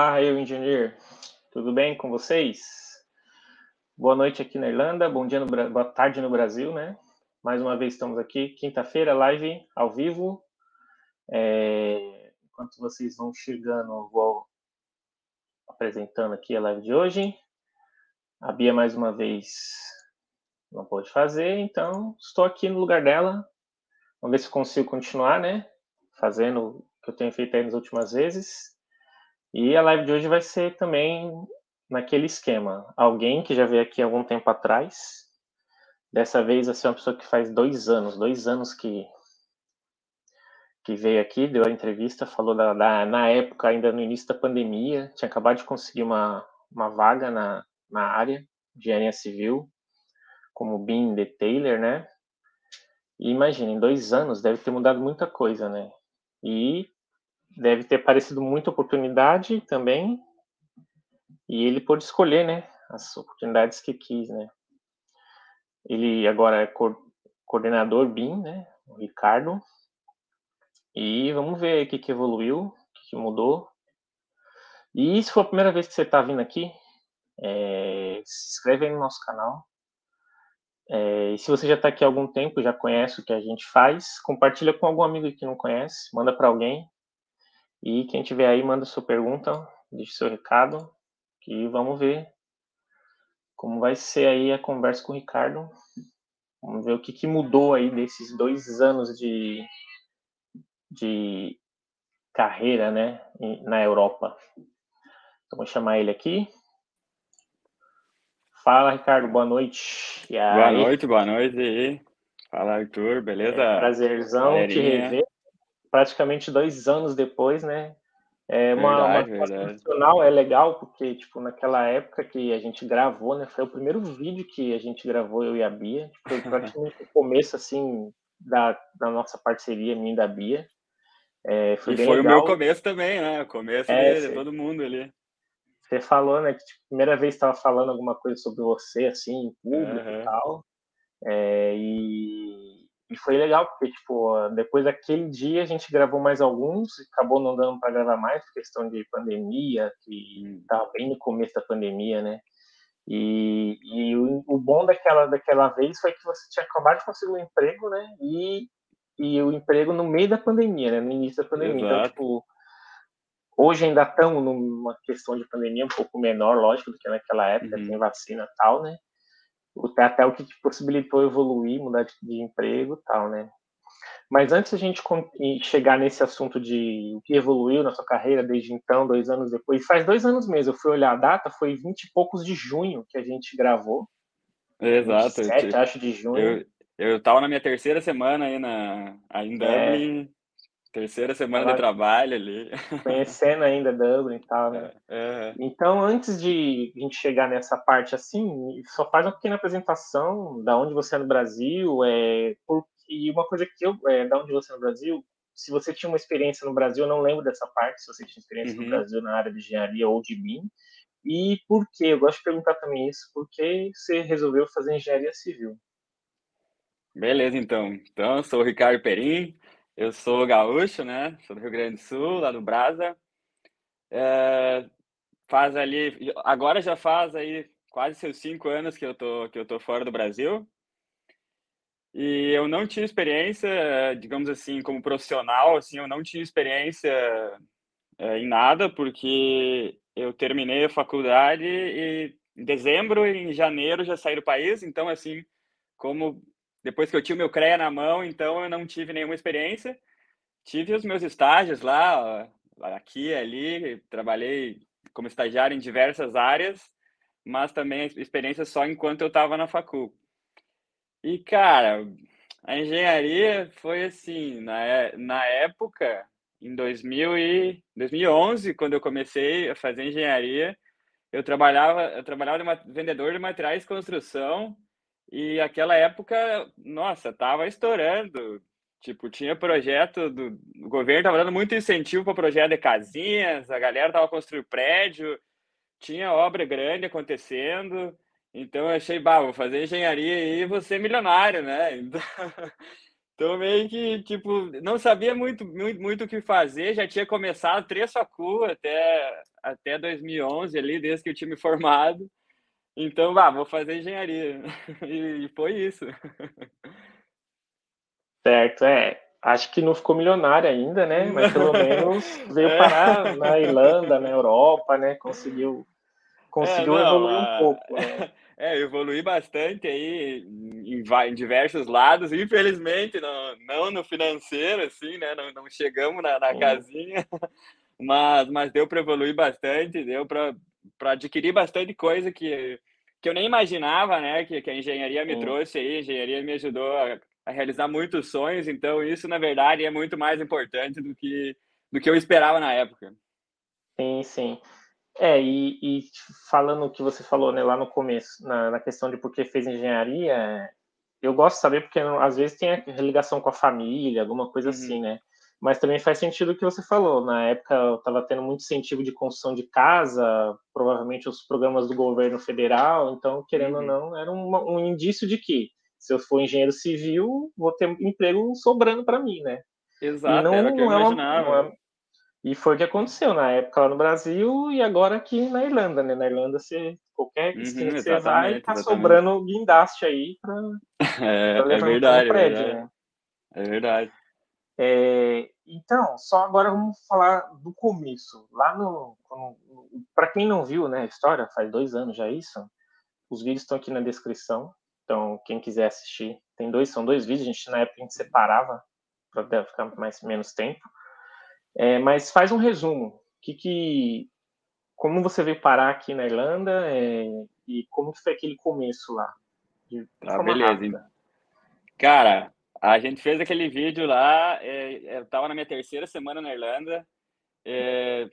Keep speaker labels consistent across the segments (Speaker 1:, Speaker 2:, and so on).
Speaker 1: Olá, eu, engenheiro. Tudo bem com vocês? Boa noite aqui na Irlanda, bom dia, no, boa tarde no Brasil, né? Mais uma vez estamos aqui, quinta-feira, live ao vivo. É, enquanto vocês vão chegando, vou apresentando aqui a live de hoje. A Bia, mais uma vez, não pôde fazer, então estou aqui no lugar dela. Vamos ver se consigo continuar, né? Fazendo o que eu tenho feito aí nas últimas vezes. E a live de hoje vai ser também naquele esquema. Alguém que já veio aqui algum tempo atrás. Dessa vez vai ser uma pessoa que faz dois anos, dois anos que que veio aqui, deu a entrevista, falou da, da, na época, ainda no início da pandemia, tinha acabado de conseguir uma, uma vaga na, na área de engenharia civil, como BIM Detailer, né? E imagina, em dois anos deve ter mudado muita coisa, né? E deve ter aparecido muita oportunidade também, e ele pôde escolher, né, as oportunidades que quis, né. Ele agora é co coordenador BIM, né, o Ricardo, e vamos ver o que, que evoluiu, o que, que mudou. E se for a primeira vez que você está vindo aqui, é, se inscreve aí no nosso canal. É, e se você já está aqui há algum tempo, já conhece o que a gente faz, compartilha com algum amigo que não conhece, manda para alguém, e quem tiver aí, manda sua pergunta, deixe seu recado, que vamos ver como vai ser aí a conversa com o Ricardo. Vamos ver o que, que mudou aí desses dois anos de, de carreira, né, na Europa. Então, vou chamar ele aqui. Fala, Ricardo, boa noite.
Speaker 2: Boa noite, boa noite. Fala, Arthur, beleza?
Speaker 1: É, prazerzão Galerinha. te rever praticamente dois anos depois, né? É uma, verdade, uma é legal porque tipo naquela época que a gente gravou, né? Foi o primeiro vídeo que a gente gravou eu e a Bia, tipo, foi praticamente o começo assim da, da nossa parceria minha e da Bia.
Speaker 2: É, foi e foi legal. o meu começo também, né? O começo é, dele, todo mundo ali.
Speaker 1: Você falou, né, que tipo, primeira vez estava falando alguma coisa sobre você, assim, em público uhum. e tal. É, e e foi legal, porque, tipo, depois daquele dia a gente gravou mais alguns, acabou não dando para gravar mais, por questão de pandemia, que estava bem no começo da pandemia, né? E, e o, o, bom daquela, daquela vez foi que você tinha acabado de conseguir um emprego, né? E, e o emprego no meio da pandemia, né? No início da pandemia. Então, Exato. Então, tipo, hoje ainda estamos numa questão de pandemia um pouco menor, lógico, do que naquela época, uhum. tem vacina e tal, né? Até o que te possibilitou evoluir, mudar de, emprego e tal, né? Mas antes a gente chegar nesse assunto de o que evoluiu na sua carreira desde então, dois anos depois, faz dois anos mesmo, eu fui olhar a data, foi 20 e poucos de junho que a gente gravou.
Speaker 2: Exato.
Speaker 1: 27, eu, acho, de junho.
Speaker 2: Eu, eu tava na minha terceira semana aí, na, aí em é. Dublin, Terceira semana de trabalho ali.
Speaker 1: Conhecendo ainda Dublin e tal, né? É, é. Então, antes de a gente chegar nessa parte assim, só faz uma pequena apresentação da onde você é no Brasil, é, por, e uma coisa que eu, é, da onde você é no Brasil, se você tinha uma experiência no Brasil, eu não lembro dessa parte, se você tinha experiência uhum. no Brasil na área de engenharia ou de BIM, e por quê? Eu gosto de perguntar também isso, por que você resolveu fazer engenharia civil?
Speaker 2: Beleza, então. Então, eu sou o Ricardo Perim, eu sou gaúcho, né? Sou do Rio Grande do Sul, lá do Brasa. É, faz ali, agora já faz aí quase seus cinco anos que eu tô que eu tô fora do Brasil. E eu não tinha experiência, digamos assim, como profissional, assim, eu não tinha experiência é, em nada, porque eu terminei a faculdade e em dezembro e em janeiro já saí do país, então assim, como depois que eu tinha o meu CREA na mão, então eu não tive nenhuma experiência. Tive os meus estágios lá, aqui ali, trabalhei como estagiário em diversas áreas, mas também experiência só enquanto eu estava na facul. E, cara, a engenharia foi assim, na, é, na época, em 2000 e, 2011, quando eu comecei a fazer engenharia, eu trabalhava, eu trabalhava de vendedor de materiais de construção e aquela época, nossa, tava estourando. Tipo, tinha projeto do o governo tava dando muito incentivo para projeto de casinhas, a galera tava construindo prédio, tinha obra grande acontecendo. Então eu achei, bah, vou fazer engenharia e vou ser milionário, né? Então, então meio que, tipo, não sabia muito, muito, muito o que fazer, já tinha começado três facu até, até 2011 ali, desde que eu tinha me formado. Então, vá, vou fazer engenharia. E foi isso.
Speaker 1: Certo, é. Acho que não ficou milionário ainda, né? Mas pelo menos veio é. parar na Irlanda, na Europa, né? Conseguiu, conseguiu é, não, evoluir um pouco. Né?
Speaker 2: É, evoluí bastante aí em, em, diversos lados. Infelizmente, não, não no financeiro, assim, né? Não, não chegamos na, na casinha, mas, mas deu para evoluir bastante, deu para adquirir bastante coisa que, que eu nem imaginava, né? Que, que a engenharia me trouxe aí, a engenharia me ajudou a, a realizar muitos sonhos. Então, isso, na verdade, é muito mais importante do que, do que eu esperava na época.
Speaker 1: Sim, sim. É, e, e, falando o que você falou né, lá no começo, na, na, questão de por que fez engenharia, eu gosto de saber porque às vezes tem a ligação com a família, alguma coisa uhum. assim, né? Mas também faz sentido o que você falou. Na época eu estava tendo muito incentivo de construção de casa, provavelmente os programas do governo federal, então, querendo uhum. ou não, era um, um indício de que se eu for engenheiro civil, vou ter emprego sobrando para mim, né?
Speaker 2: Exato, e não, era o que eu imaginava. É uma,
Speaker 1: e foi o que aconteceu na época lá no Brasil e agora aqui na Irlanda, né? Na Irlanda, você, qualquer uhum, esquina que você vai, tá exatamente. sobrando guindaste aí para
Speaker 2: é, é verdade, prédio, é verdade. Né? É verdade.
Speaker 1: É, então, só agora vamos falar do começo. Lá no. Para quem não viu né, a história, faz dois anos já isso. Os vídeos estão aqui na descrição. Então, quem quiser assistir, tem dois, são dois vídeos. A gente na época a gente separava para ficar mais menos tempo. É, mas faz um resumo. Que, que, como você veio parar aqui na Irlanda é, e como foi aquele começo lá?
Speaker 2: De, ah, beleza. Rápida. Cara, a gente fez aquele vídeo lá. É, eu estava na minha terceira semana na Irlanda. É,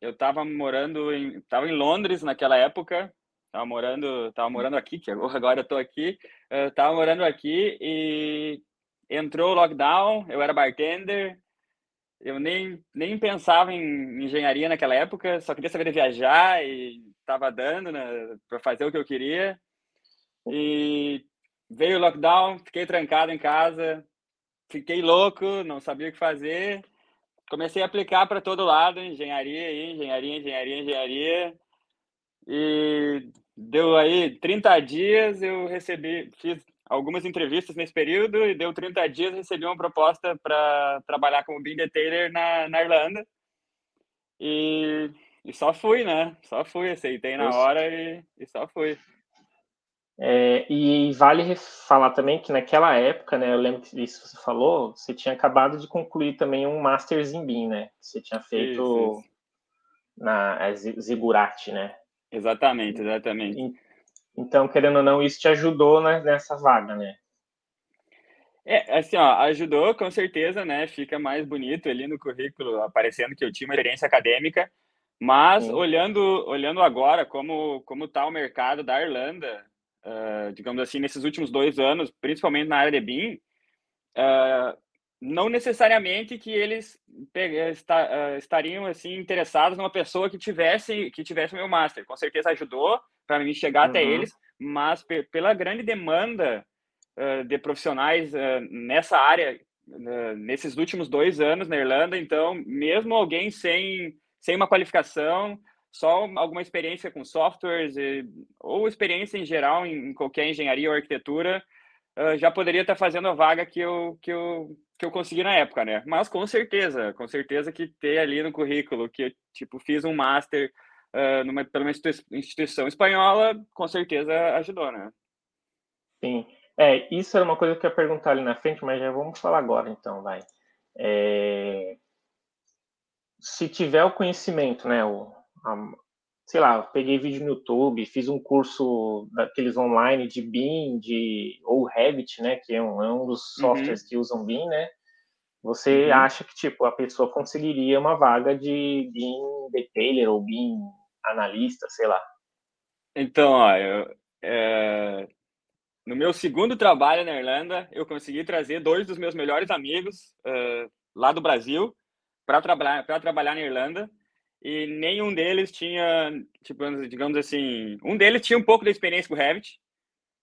Speaker 2: eu estava morando em, tava em Londres naquela época. Tava morando, tava morando aqui, que agora eu tô aqui. Eu tava morando aqui e entrou o lockdown. Eu era bartender eu nem, nem pensava em engenharia naquela época, só queria saber viajar e estava dando né, para fazer o que eu queria. E veio o lockdown, fiquei trancado em casa, fiquei louco, não sabia o que fazer. Comecei a aplicar para todo lado, engenharia, engenharia, engenharia, engenharia. E deu aí 30 dias, eu recebi, fiz algumas entrevistas nesse período e deu 30 dias recebi uma proposta para trabalhar como bean detailer na, na Irlanda. E, e só fui, né? Só fui, aceitei na hora e, e só fui.
Speaker 1: É, e vale falar também que naquela época, né, eu lembro que isso você falou, você tinha acabado de concluir também um Masters em BIM, né? Você tinha feito isso, isso. na Zigurati, né?
Speaker 2: Exatamente, exatamente.
Speaker 1: Então, querendo ou não, isso te ajudou né, nessa vaga, né?
Speaker 2: É, assim, ó, ajudou com certeza, né? Fica mais bonito ali no currículo, aparecendo que eu tinha uma experiência acadêmica. Mas Sim. olhando, olhando agora como como está o mercado da Irlanda, uh, digamos assim, nesses últimos dois anos, principalmente na área de BIM, uh, não necessariamente que eles está, uh, estariam assim interessados numa pessoa que tivesse que tivesse meu master. Com certeza ajudou, para mim chegar uhum. até eles, mas pela grande demanda uh, de profissionais uh, nessa área uh, nesses últimos dois anos na Irlanda, então mesmo alguém sem sem uma qualificação, só alguma experiência com softwares e, ou experiência em geral em, em qualquer engenharia ou arquitetura já poderia estar fazendo a vaga que eu que eu que eu consegui na época, né? Mas com certeza, com certeza que ter ali no currículo que eu tipo fiz um master uh, numa, pela uma instituição espanhola, com certeza ajudou, né?
Speaker 1: Sim. É, isso era uma coisa que eu ia perguntar ali na frente, mas já vamos falar agora, então, vai. É... Se tiver o conhecimento, né, o, sei lá, peguei vídeo no YouTube, fiz um curso daqueles online de BIM, de, ou Revit, né, que é um, é um dos uhum. softwares uhum. que usam BIM, né, você uhum. acha que, tipo, a pessoa conseguiria uma vaga de BIM detailer ou BIM analista, sei lá.
Speaker 2: Então, ó, eu, é... no meu segundo trabalho na Irlanda, eu consegui trazer dois dos meus melhores amigos uh, lá do Brasil para trabalhar para trabalhar na Irlanda e nenhum deles tinha, tipo, digamos assim, um deles tinha um pouco de experiência com Revit,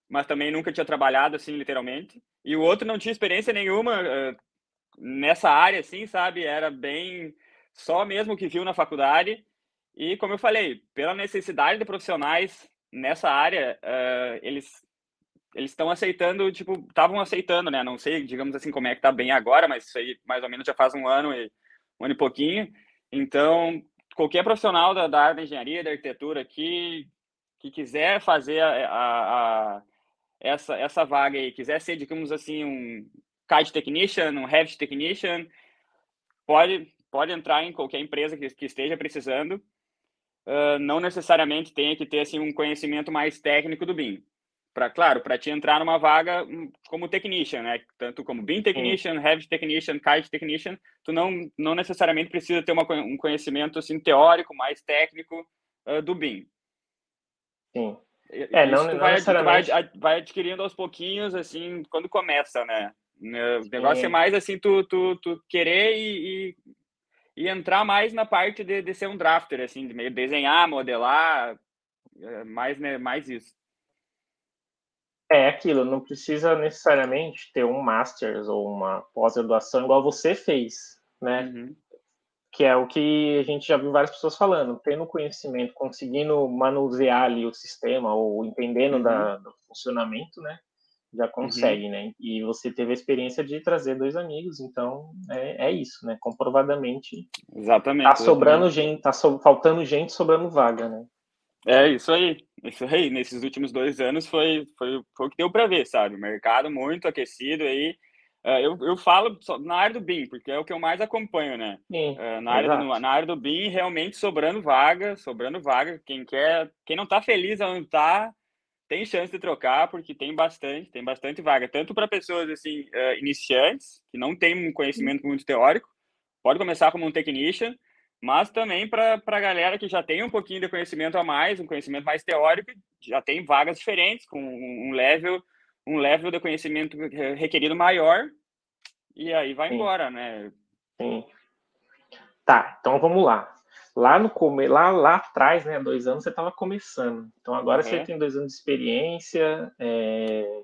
Speaker 2: mas também nunca tinha trabalhado assim literalmente, e o outro não tinha experiência nenhuma uh, nessa área, assim, sabe? Era bem só mesmo que viu na faculdade E, como eu falei, pela necessidade de profissionais nessa área, uh, eles eles estão aceitando, tipo, estavam aceitando, né? Não sei, digamos assim, como é que tá bem agora, mas isso aí mais ou menos já faz um ano e um ano e pouquinho. Então, qualquer profissional da, da área da engenharia, da arquitetura que, que quiser fazer a, a, a essa, essa vaga aí, quiser ser, digamos assim, um CAD technician, um Revit technician, pode, pode entrar em qualquer empresa que, que esteja precisando. Uh, não necessariamente tenha que ter assim um conhecimento mais técnico do BIM. Para claro, para te entrar numa vaga hum, como technician, né? Tanto como BIM technician, Sim. Revit technician, CAD technician, tu não não necessariamente precisa ter uma, um conhecimento assim teórico, mais técnico uh, do BIM.
Speaker 1: Sim.
Speaker 2: É, não, não vai, necessariamente... vai, vai adquirindo aos pouquinhos, assim, quando começa, né? O negócio é mais assim, tu, tu, tu querer e, e, e, entrar mais na parte de, de ser um drafter, assim, de meio desenhar, modelar, é, mais, né, mais isso.
Speaker 1: É aquilo, não precisa necessariamente ter um Masters ou uma pós-graduação igual você fez, né? Uhum. Que é o que a gente já viu várias pessoas falando, tendo conhecimento, conseguindo manusear ali o sistema ou entendendo uhum. da, do funcionamento, né? já uhum. consegue, uhum. né? E você teve a experiência de trazer dois amigos, então é, é isso, né? Comprovadamente.
Speaker 2: Exatamente.
Speaker 1: Tá sobrando exatamente. gente, tá so, faltando gente, sobrando vaga, né?
Speaker 2: É isso aí. Isso aí. Nesses últimos dois anos foi, foi, foi o que deu para ver, sabe? O mercado muito aquecido aí. Uh, eu, eu falo na área do BIM, porque é o que eu mais acompanho, né?
Speaker 1: Sim, uh,
Speaker 2: na, área do, na área do BIM, realmente sobrando vaga, sobrando vaga. Quem quer, quem não tá feliz onde tá, tem chance de trocar porque tem bastante, tem bastante vaga, tanto para pessoas assim uh, iniciantes que não têm um conhecimento muito teórico, pode começar como um technician, mas também para a galera que já tem um pouquinho de conhecimento a mais, um conhecimento mais teórico, já tem vagas diferentes com um level, um level de conhecimento requerido maior e aí vai Sim. embora, né?
Speaker 1: Sim. Tá, então vamos lá lá no come lá, lá atrás, né, dois anos, você estava começando. Então agora uhum. você tem dois anos de experiência. É...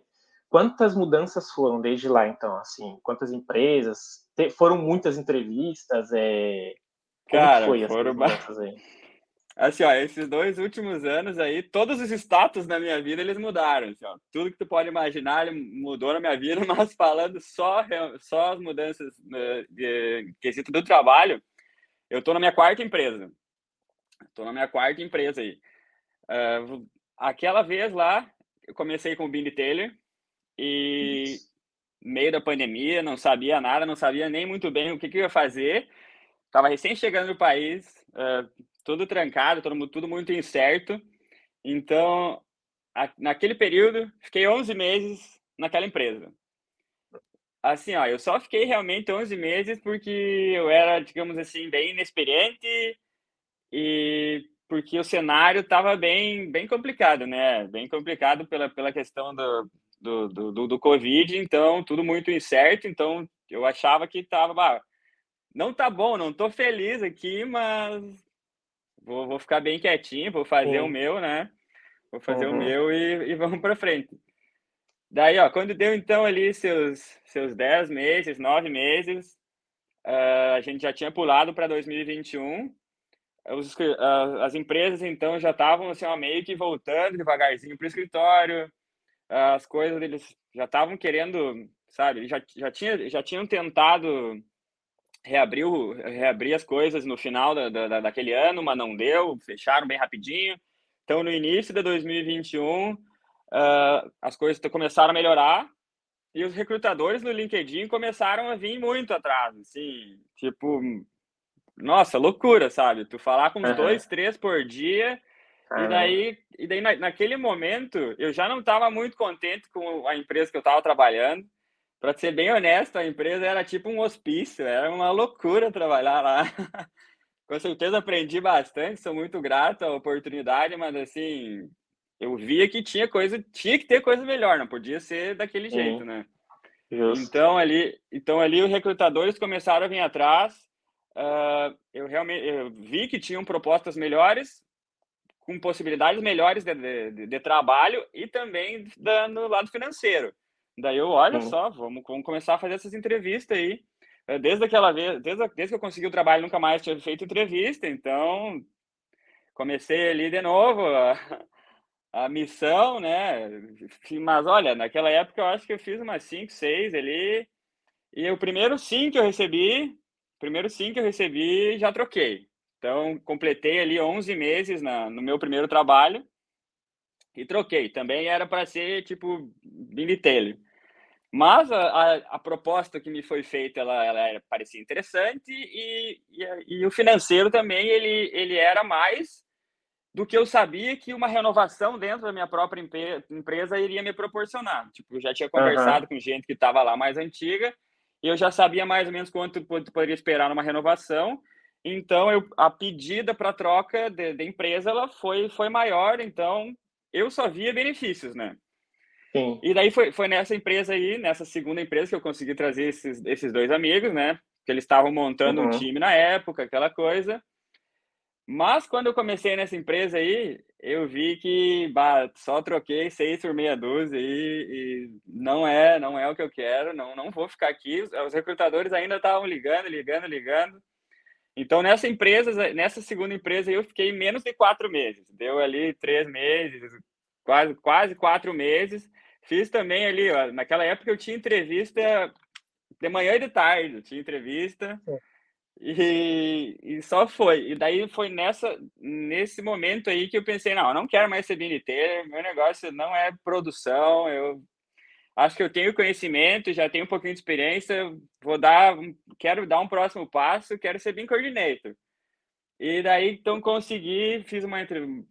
Speaker 1: Quantas mudanças foram desde lá, então? Assim, quantas empresas? Te... Foram muitas entrevistas? É...
Speaker 2: Como Cara, foi foram mudanças aí? Assim, ó, esses dois últimos anos aí, todos os status da minha vida, eles mudaram, assim, ó. Tudo que tu pode imaginar, mudou na minha vida, mas falando só, só as mudanças né, de quesito do trabalho, eu estou na minha quarta empresa. Estou na minha quarta empresa aí. Uh, aquela vez lá, eu comecei com o Bing Taylor e Isso. meio da pandemia, não sabia nada, não sabia nem muito bem o que, que eu ia fazer. Estava recém chegando no país, uh, tudo trancado, tudo, tudo muito incerto. Então, a, naquele período, fiquei 11 meses naquela empresa. Assim, ó, eu só fiquei realmente 11 meses porque eu era, digamos assim, bem inexperiente e porque o cenário estava bem, bem complicado, né? Bem complicado pela, pela questão do, do, do, do Covid, então tudo muito incerto. Então eu achava que estava, não tá bom, não tô feliz aqui, mas vou, vou ficar bem quietinho, vou fazer Sim. o meu, né? Vou fazer uhum. o meu e, e vamos para frente. Daí, ó, quando deu então ali seus, seus 10 meses, 9 meses, uh, a gente já tinha pulado para 2021. Os, uh, as empresas então já estavam assim, ó, meio que voltando devagarzinho para o escritório, uh, as coisas eles já estavam querendo, sabe, já, já, tinha, já tinham tentado reabrir, o, reabrir as coisas no final da, da, daquele ano, mas não deu, fecharam bem rapidinho. Então, no início de 2021, uh, as coisas começaram a melhorar e os recrutadores no LinkedIn começaram a vir muito atrás, assim, tipo, nossa, loucura, sabe? Tu falar com uhum. dois, três por dia e daí, e daí na, naquele momento eu já não estava muito contente com a empresa que eu estava trabalhando. Para ser bem honesto, a empresa era tipo um hospício, era uma loucura trabalhar lá. com certeza aprendi bastante, sou muito grato à oportunidade, mas assim, eu via que tinha coisa, tinha que ter coisa melhor, não podia ser daquele jeito, né? Justo. Então ali, então ali os recrutadores começaram a vir atrás. Uh, eu realmente eu vi que tinham propostas melhores, com possibilidades melhores de, de, de trabalho e também da, no lado financeiro. Daí eu, olha uhum. só, vamos, vamos começar a fazer essas entrevistas aí. Desde aquela vez, desde, desde que eu consegui o trabalho, nunca mais tinha feito entrevista, então comecei ali de novo a, a missão, né? Mas olha, naquela época eu acho que eu fiz umas 5, 6 ali. E o primeiro sim que eu recebi, primeiro sim que eu recebi, já troquei. Então, completei ali 11 meses na, no meu primeiro trabalho e troquei. Também era para ser tipo bilhetelho. Mas a, a, a, proposta que me foi feita, ela, ela parecia interessante e, e, e, o financeiro também, ele, ele era mais do que eu sabia que uma renovação dentro da minha própria empresa iria me proporcionar. Tipo, eu já tinha conversado uhum. com gente que estava lá mais antiga e eu já sabia mais ou menos quanto, poderia esperar numa renovação. Então, eu, a pedida para troca de, de empresa ela foi, foi maior, então eu só via benefícios, né? Sim. E daí foi, foi nessa empresa aí, nessa segunda empresa, que eu consegui trazer esses, esses dois amigos, né? Que eles estavam montando uhum. um time na época, aquela coisa. Mas quando eu comecei nessa empresa aí, eu vi que bah, só troquei seis por meia dúzia e, e, não é não é o que eu quero, não, não vou ficar aqui. Os recrutadores ainda estavam ligando, ligando, ligando. Então, nessa empresa, nessa segunda empresa, eu fiquei menos de quatro meses. Deu ali três meses, quase, quase quatro meses. Fiz também ali, ó, naquela época eu tinha entrevista de manhã e de tarde, tinha entrevista. E, e só foi. E daí foi nessa, nesse momento aí que eu pensei, não, eu não quero mais ser BNT, meu negócio não é produção, eu acho que eu tenho conhecimento, já tenho um pouquinho de experiência, vou dar, quero dar um próximo passo, quero ser BIM Coordinator. E daí, então, consegui, fiz uma,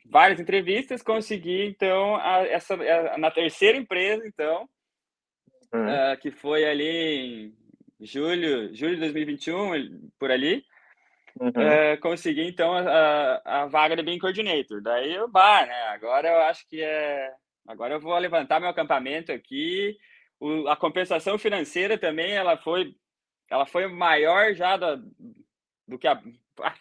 Speaker 2: várias entrevistas, consegui, então, a, essa, a, na terceira empresa, então, uhum. uh, que foi ali em julho, julho de 2021, por ali, uhum. uh, consegui, então, a, a, vaga de BIM Coordinator. Daí, eu, bah, né, agora eu acho que é, agora eu vou levantar meu acampamento aqui, o, a compensação financeira também, ela foi, ela foi maior já da, do que a ah,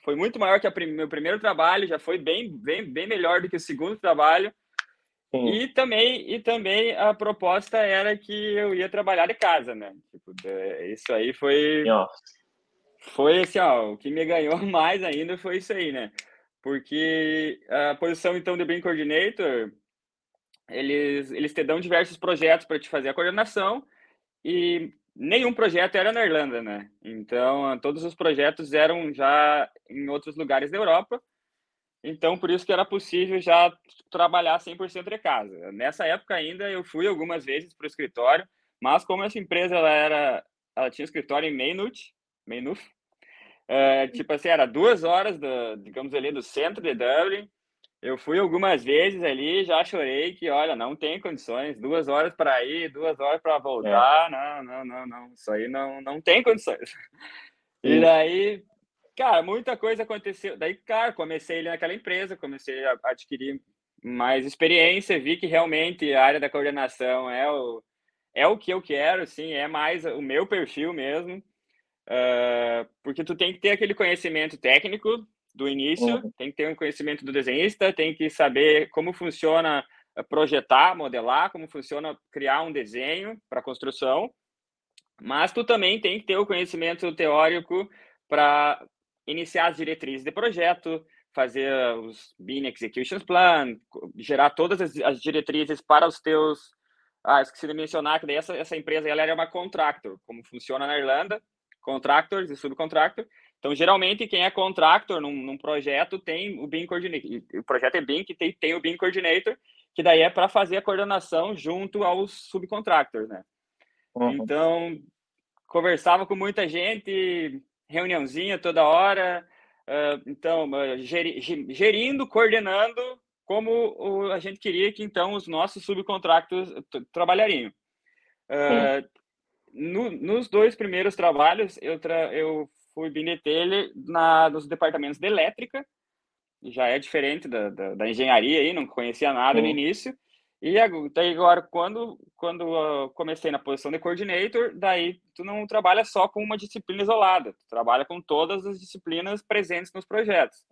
Speaker 2: foi muito maior que o prim meu primeiro trabalho, já foi bem, bem, bem melhor do que o segundo trabalho. Sim. E também, e também a proposta era que eu ia trabalhar de casa, né? Tipo, isso aí foi. Nossa. Foi assim, ó, o que me ganhou mais ainda foi isso aí, né? Porque a posição, então, de Brain Coordinator, eles, eles te dão diversos projetos para te fazer a coordenação e nenhum projeto era na Irlanda, né? Então, todos os projetos eram já em outros lugares da Europa. Então, por isso que era possível já trabalhar 100% de casa. Nessa época ainda, eu fui algumas vezes para o escritório, mas como essa empresa ela era, ela tinha escritório em Maynooth, Maynooth, é, tipo assim, era duas horas, do, digamos ali, do centro de Dublin, eu fui algumas vezes ali, já chorei que, olha, não tem condições, duas horas para ir, duas horas para voltar, é. não, não, não, não, isso aí não, não tem condições. E daí, cara, muita coisa aconteceu. Daí, cara, comecei ali naquela empresa, comecei a adquirir mais experiência, vi que realmente a área da coordenação é o, é o que eu quero, sim, é mais o meu perfil mesmo, uh, porque tu tem que ter aquele conhecimento técnico, do início, uhum. tem que ter um conhecimento do desenhista, tem que saber como funciona eh, projetar, modelar, como funciona criar um desenho para construção, mas tu também tem que ter o conhecimento teórico para iniciar as diretrizes de projeto, fazer os BIM Execution Plan, gerar todas as, as diretrizes para os teus... Ah, esqueci de mencionar que daí essa, essa empresa ela era uma contractor, como funciona na Irlanda, contractors e subcontractor, então, geralmente, quem é contractor num, num projeto tem o BIM Coordinator. O projeto é BIM, que tem, tem o BIM Coordinator, que daí é para fazer a coordenação junto aos subcontractors, né? Uhum. Então, conversava com muita gente, reuniãozinha toda hora. Uh, então, geri, gerindo, coordenando como o, a gente queria que, então, os nossos subcontractors trabalhariam. Uh, no, nos dois primeiros trabalhos, eu, tra eu fui bilheteiro na, nos departamentos de elétrica, já é diferente da, da, da engenharia aí, não conhecia nada Sim. no início. E agora, quando, quando eu comecei na posição de coordinator, daí tu não trabalha só com uma disciplina isolada, tu trabalha com todas as disciplinas presentes nos projetos.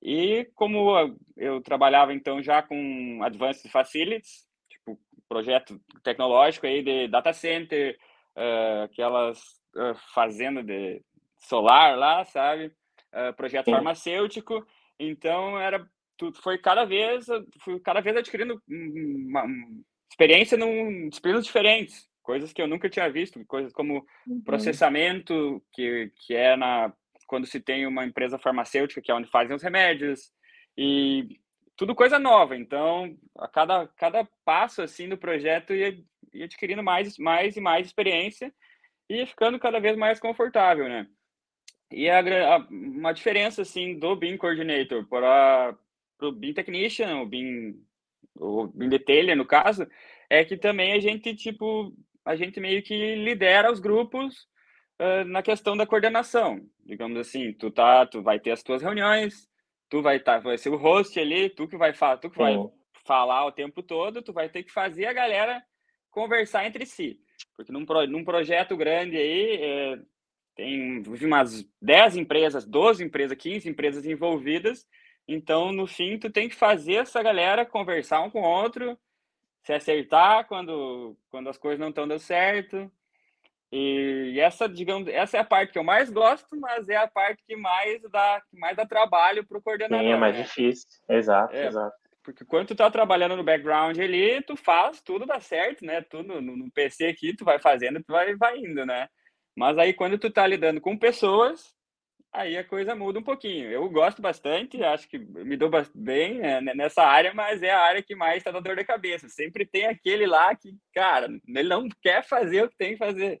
Speaker 2: E como eu trabalhava então já com Advanced Facilities, tipo projeto tecnológico aí de data center, uh, aquelas uh, fazendas de solar lá, sabe? Uh, projeto Sim. farmacêutico. Então, era tu foi cada vez, fui cada vez adquirindo uma, uma experiência em disciplinas diferentes, coisas que eu nunca tinha visto, coisas como uhum. processamento, que, que é na quando se tem uma empresa farmacêutica, que é onde fazem os remédios, e tudo coisa nova. Então, a cada, cada passo assim do projeto ia, ia adquirindo mais, mais e mais experiência e ficando cada vez mais confortável, né? E a, a, uma diferença assim do BIM Coordinator para o BIM Technician, o BIM, o BIM Detailer, no caso, é que também a gente, tipo, a gente meio que lidera os grupos uh, na questão da coordenação. Digamos assim, tu tá, tu vai ter as tuas reuniões, tu vai tá, vai ser o host ali, tu que vai falar, tu que vai falar o tempo todo, tu vai ter que fazer a galera conversar entre si. Porque num, num projeto grande aí, é, tem umas 10 empresas, 12 empresas, 15 empresas envolvidas, então no fim tu tem que fazer essa galera conversar um com o outro, se acertar quando, quando as coisas não estão dando certo. E essa, digamos, essa é a parte que eu mais gosto, mas é a parte que mais dá, que mais dá trabalho para o coordenador.
Speaker 1: Sim, é mais né? difícil. Exato, é, exato.
Speaker 2: Porque quando tu tá trabalhando no background ali, tu faz, tudo dá certo, né? Tudo no, no PC aqui, tu vai fazendo, tu vai, vai indo, né? Mas aí quando tu tá lidando com pessoas, aí a coisa muda um pouquinho. Eu gosto bastante, acho que me dou bem né, nessa área, mas é a área que mais está dando dor de cabeça. Sempre tem aquele lá que, cara, ele não quer fazer o que tem que fazer.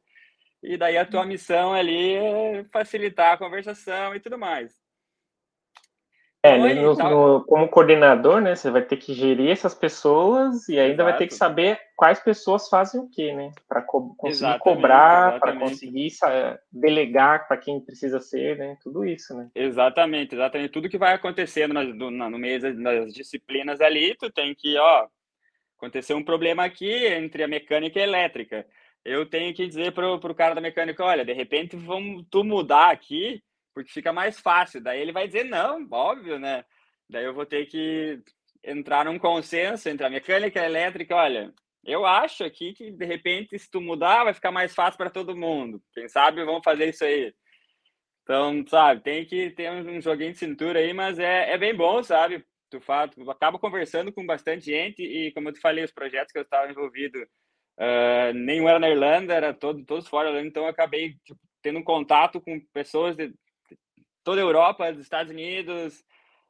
Speaker 2: E daí a tua uhum. missão ali é facilitar a conversação e tudo mais.
Speaker 1: É, no, no, como coordenador, né, você vai ter que gerir essas pessoas e ainda Exato. vai ter que saber quais pessoas fazem o quê, né, para co conseguir exatamente, cobrar, para conseguir delegar para quem precisa ser, né, tudo isso, né.
Speaker 2: Exatamente, exatamente. Tudo que vai acontecendo no, no meio das disciplinas ali, tu tem que, ó, aconteceu um problema aqui entre a mecânica e a elétrica. Eu tenho que dizer pro, pro cara da mecânica, olha, de repente vamos tu mudar aqui porque fica mais fácil. Daí ele vai dizer não, óbvio, né? Daí eu vou ter que entrar num consenso entre a mecânica e a elétrica. Olha, eu acho aqui que de repente se tu mudar vai ficar mais fácil para todo mundo. Quem sabe vamos fazer isso aí. Então, sabe, tem que ter um joguinho de cintura aí, mas é, é bem bom, sabe? Tu, fala, tu acaba conversando com bastante gente e, como eu te falei, os projetos que eu estava envolvido, uh, nenhum era na Irlanda, era todo, todos fora, então eu acabei tipo, tendo um contato com pessoas de toda a Europa, dos Estados Unidos.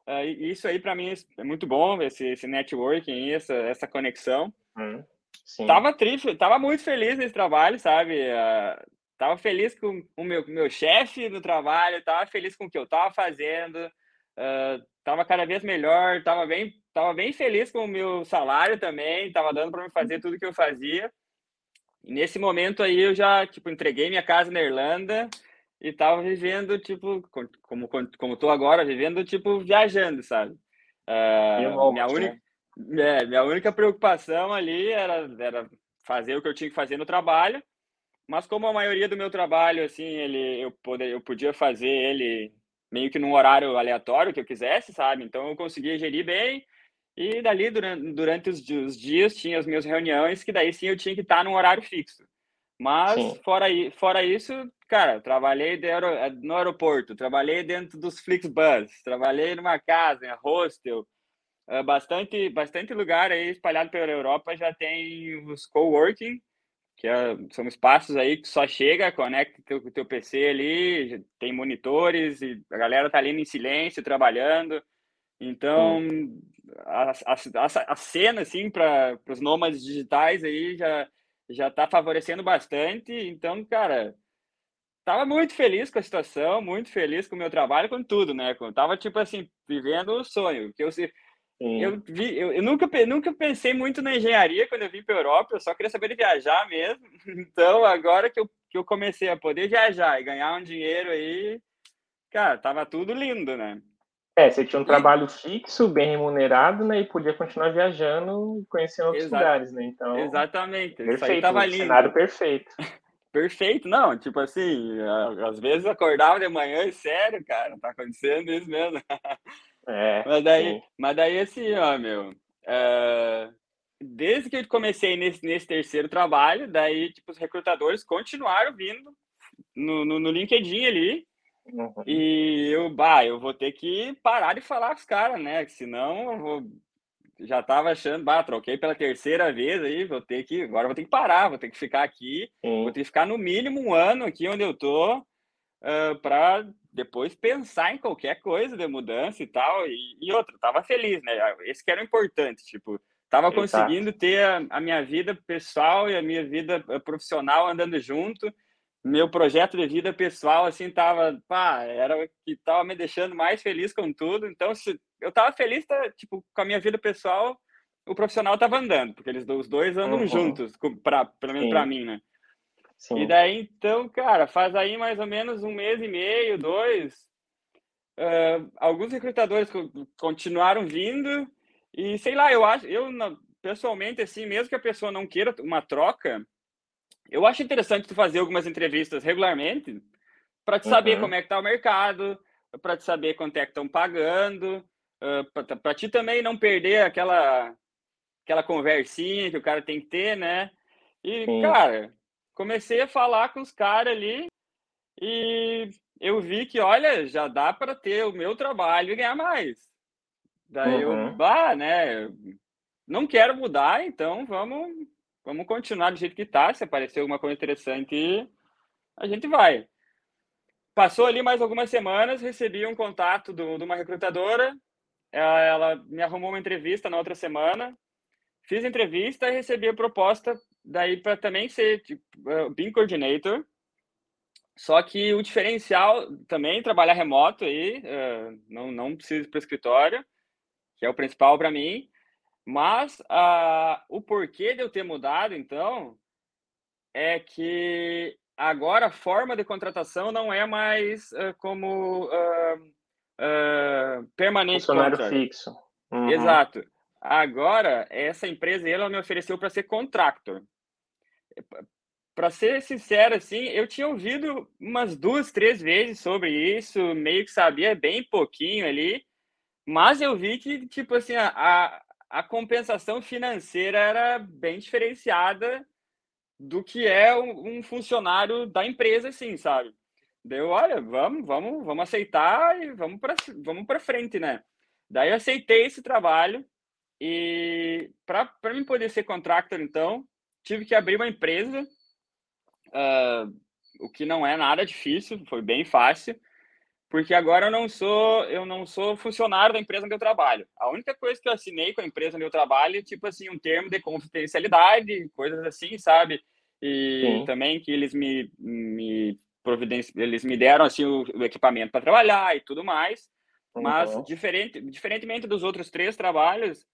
Speaker 2: Uh, isso aí para mim é muito bom, esse, esse networking, essa, essa conexão. Hum, tava triste, tava muito feliz nesse trabalho, sabe? Uh, tava feliz com o meu, meu chefe no trabalho, tava feliz com o que eu tava fazendo, uh, tava cada vez melhor, tava bem, tava bem feliz com o meu salário também, tava dando para me fazer tudo que eu fazia. E nesse momento aí eu já, tipo, entreguei minha casa na Irlanda, e tava vivendo, tipo, como, como tô agora, vivendo, tipo, viajando, sabe? Uh, minha, única, é, minha única preocupação ali era, era fazer o que eu tinha que fazer no trabalho, mas como a maioria do meu trabalho, assim, ele, eu, poder, eu podia fazer ele meio que num horário aleatório que eu quisesse, sabe? Então eu conseguia gerir bem, e dali, durante, durante os, os dias, tinha as minhas reuniões, que daí sim eu tinha que estar num horário fixo. Mas, fora, fora isso, cara, trabalhei eh, no aeroporto, trabalhei dentro dos Flixbus, trabalhei numa casa, em hostel, eh, bastante, bastante lugar aí espalhado pela Europa já tem os coworking, que é, são espaços aí que só chega, conecta o teu, teu PC ali, tem monitores e a galera tá ali em silêncio trabalhando. Então, a, a, a, cena, assim, para os nômades digitais aí já já está favorecendo bastante. Então, cara, tava muito feliz com a situação, muito feliz com o meu trabalho, com tudo, né? Eu tava, tipo assim, vivendo o sonho. Que eu, eu, vi, eu, eu, nunca, nunca pensei muito na engenharia quando eu vim para a Europa, eu só queria saber de viajar mesmo. Então, agora que eu, que eu comecei a poder viajar e ganhar um dinheiro aí, cara, tava tudo lindo, né?
Speaker 1: É, você tinha um trabalho fixo, bem remunerado, né? E podia continuar viajando e conhecendo outros Exato. lugares, né? Então.
Speaker 2: Exatamente.
Speaker 1: Perfeito, tava lindo. cenário perfeito.
Speaker 2: perfeito, não, tipo assim, às vezes acordava de manhã e sério, cara, tá acontecendo isso mesmo. É. mas daí, mas daí assim, ó, meu. É, desde que eu comecei nesse, nesse terceiro trabalho, daí, tipo, os recrutadores continuaram vindo no, no, no LinkedIn ali Uhum. E eu, bah, eu vou ter que parar de falar com os caras, né? Senão eu vou. Já tava achando, bah, troquei pela terceira vez aí, vou ter que. Agora vou ter que parar, vou ter que ficar aqui, vou ter que ficar no mínimo um ano aqui onde eu tô, uh, para depois pensar em qualquer coisa de mudança e tal. E, e outra, tava feliz, né? Esse que era o importante, tipo, tava conseguindo ter a, a minha vida pessoal e a minha vida profissional andando junto meu projeto de vida pessoal, assim, tava, pá, era o que tava me deixando mais feliz com tudo. Então, se eu tava feliz, tá, tipo, com a minha vida pessoal, o profissional tava andando, porque eles os dois andam uhum. juntos, para pelo menos para mim, né? Sim. E daí, então, cara, faz aí mais ou menos um mês e meio, dois, uh, alguns recrutadores continuaram vindo e, sei lá, eu acho, eu, pessoalmente, assim, mesmo que a pessoa não queira uma troca, eu acho interessante tu fazer algumas entrevistas regularmente para te saber uhum. como é que tá o mercado, para te saber quanto é que estão pagando, uh, para ti também não perder aquela aquela conversinha que o cara tem que ter, né? E Sim. cara, comecei a falar com os caras ali e eu vi que, olha, já dá para ter o meu trabalho e ganhar mais. Daí uhum. eu, bah, né? Não quero mudar, então vamos vamos continuar do jeito que está. Se aparecer alguma coisa interessante, a gente vai. Passou ali mais algumas semanas, recebi um contato do, de uma recrutadora. Ela, ela me arrumou uma entrevista na outra semana. Fiz entrevista e recebi a proposta daí para também ser tipo, uh, BIM Coordinator. Só que o diferencial também trabalhar remoto aí, uh, não, não preciso ir para o escritório, que é o principal para mim. Mas uh, o porquê de eu ter mudado, então, é que agora a forma de contratação não é mais uh, como uh, permanente.
Speaker 1: Funcionário contract. fixo.
Speaker 2: Uhum. Exato. Agora, essa empresa ela me ofereceu para ser contractor. Para ser sincero, assim, eu tinha ouvido umas duas, três vezes sobre isso, meio que sabia bem pouquinho ali, mas eu vi que, tipo assim, a, a compensação financeira era bem diferenciada do que é um, funcionário da empresa, assim, sabe? Deu, olha, vamos, vamos, vamos aceitar e vamos para vamos para frente, né? Daí eu aceitei esse trabalho e para mim poder ser contractor, então, tive que abrir uma empresa, uh, o que não é nada difícil, foi bem fácil porque agora eu não sou eu não sou funcionário da empresa onde eu trabalho. A única coisa que eu assinei com a empresa onde eu trabalho, tipo assim, um termo de confidencialidade, coisas assim, sabe? E Sim. também que eles me, me providenci... eles me deram assim o, o equipamento para trabalhar e tudo mais. Mas uhum. diferente, diferentemente dos outros três trabalhos,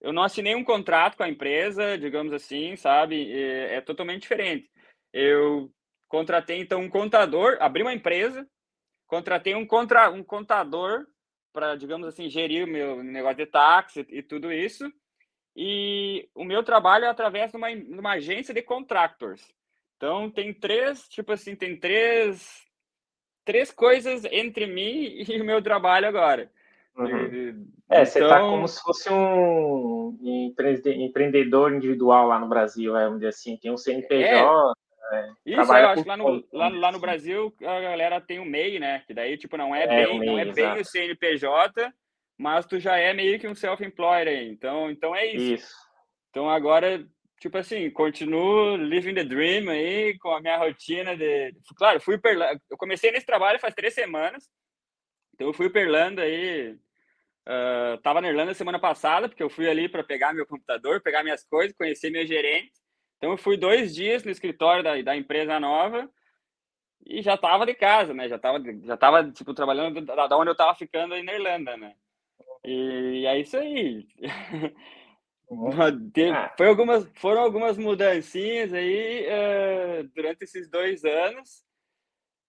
Speaker 2: eu não assinei um contrato com a empresa, digamos assim, sabe? É, é totalmente diferente. Eu contratei então um contador, abri uma empresa contratei um, contra, um contador para, digamos assim, gerir o meu negócio de táxi e tudo isso. E o meu trabalho é através de uma, de uma agência de contractors. Então, tem três, tipo assim, tem três, três coisas entre mim e o meu trabalho agora.
Speaker 1: Uhum. É, você está como se fosse um empreendedor individual lá no Brasil, vamos dizer assim. Tem um CNPJ,
Speaker 2: é, Isso, eu acho que lá no, lá, lá, no Brasil a galera tem o MEI, né? Que daí, tipo, não é, é bem, MEI, não é bem o CNPJ, mas tu já é meio que um self-employed aí. Então, então é isso. isso. Então agora, tipo assim, continuo living the dream aí com a minha rotina de. Claro, fui per... Eu comecei nesse trabalho faz três semanas. Então eu fui para Irlanda aí. Uh, tava na Irlanda semana passada, porque eu fui ali para pegar meu computador, pegar minhas coisas, conhecer meu gerente. Então, eu fui dois dias no escritório da, da empresa nova e já estava de casa, né? Já estava já tava, tipo, trabalhando da, da onde eu estava ficando aí na Irlanda, né? E é isso aí. Uhum. Ah. Foi algumas, foram algumas mudancinhas aí uh, durante esses dois anos.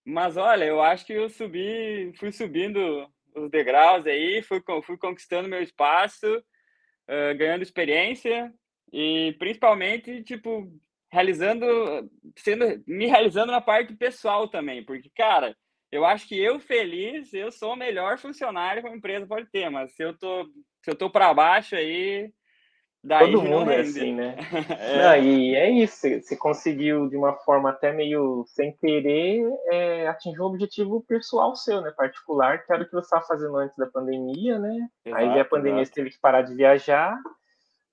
Speaker 2: Mas olha, eu acho que eu subi, fui subindo os degraus aí, fui, fui conquistando meu espaço, uh, ganhando experiência, e principalmente, tipo, realizando, sendo, me realizando na parte pessoal também, porque, cara, eu acho que eu feliz, eu sou o melhor funcionário que uma empresa pode ter, mas se eu tô, se eu tô para baixo aí,
Speaker 1: Daí Todo mundo é assim, né? é. Não, e é isso, você conseguiu de uma forma até meio sem querer é, atingir um objetivo pessoal seu, né? Particular, que era o que você estava fazendo antes da pandemia, né? Exato, Aí a pandemia exato. você teve que parar de viajar,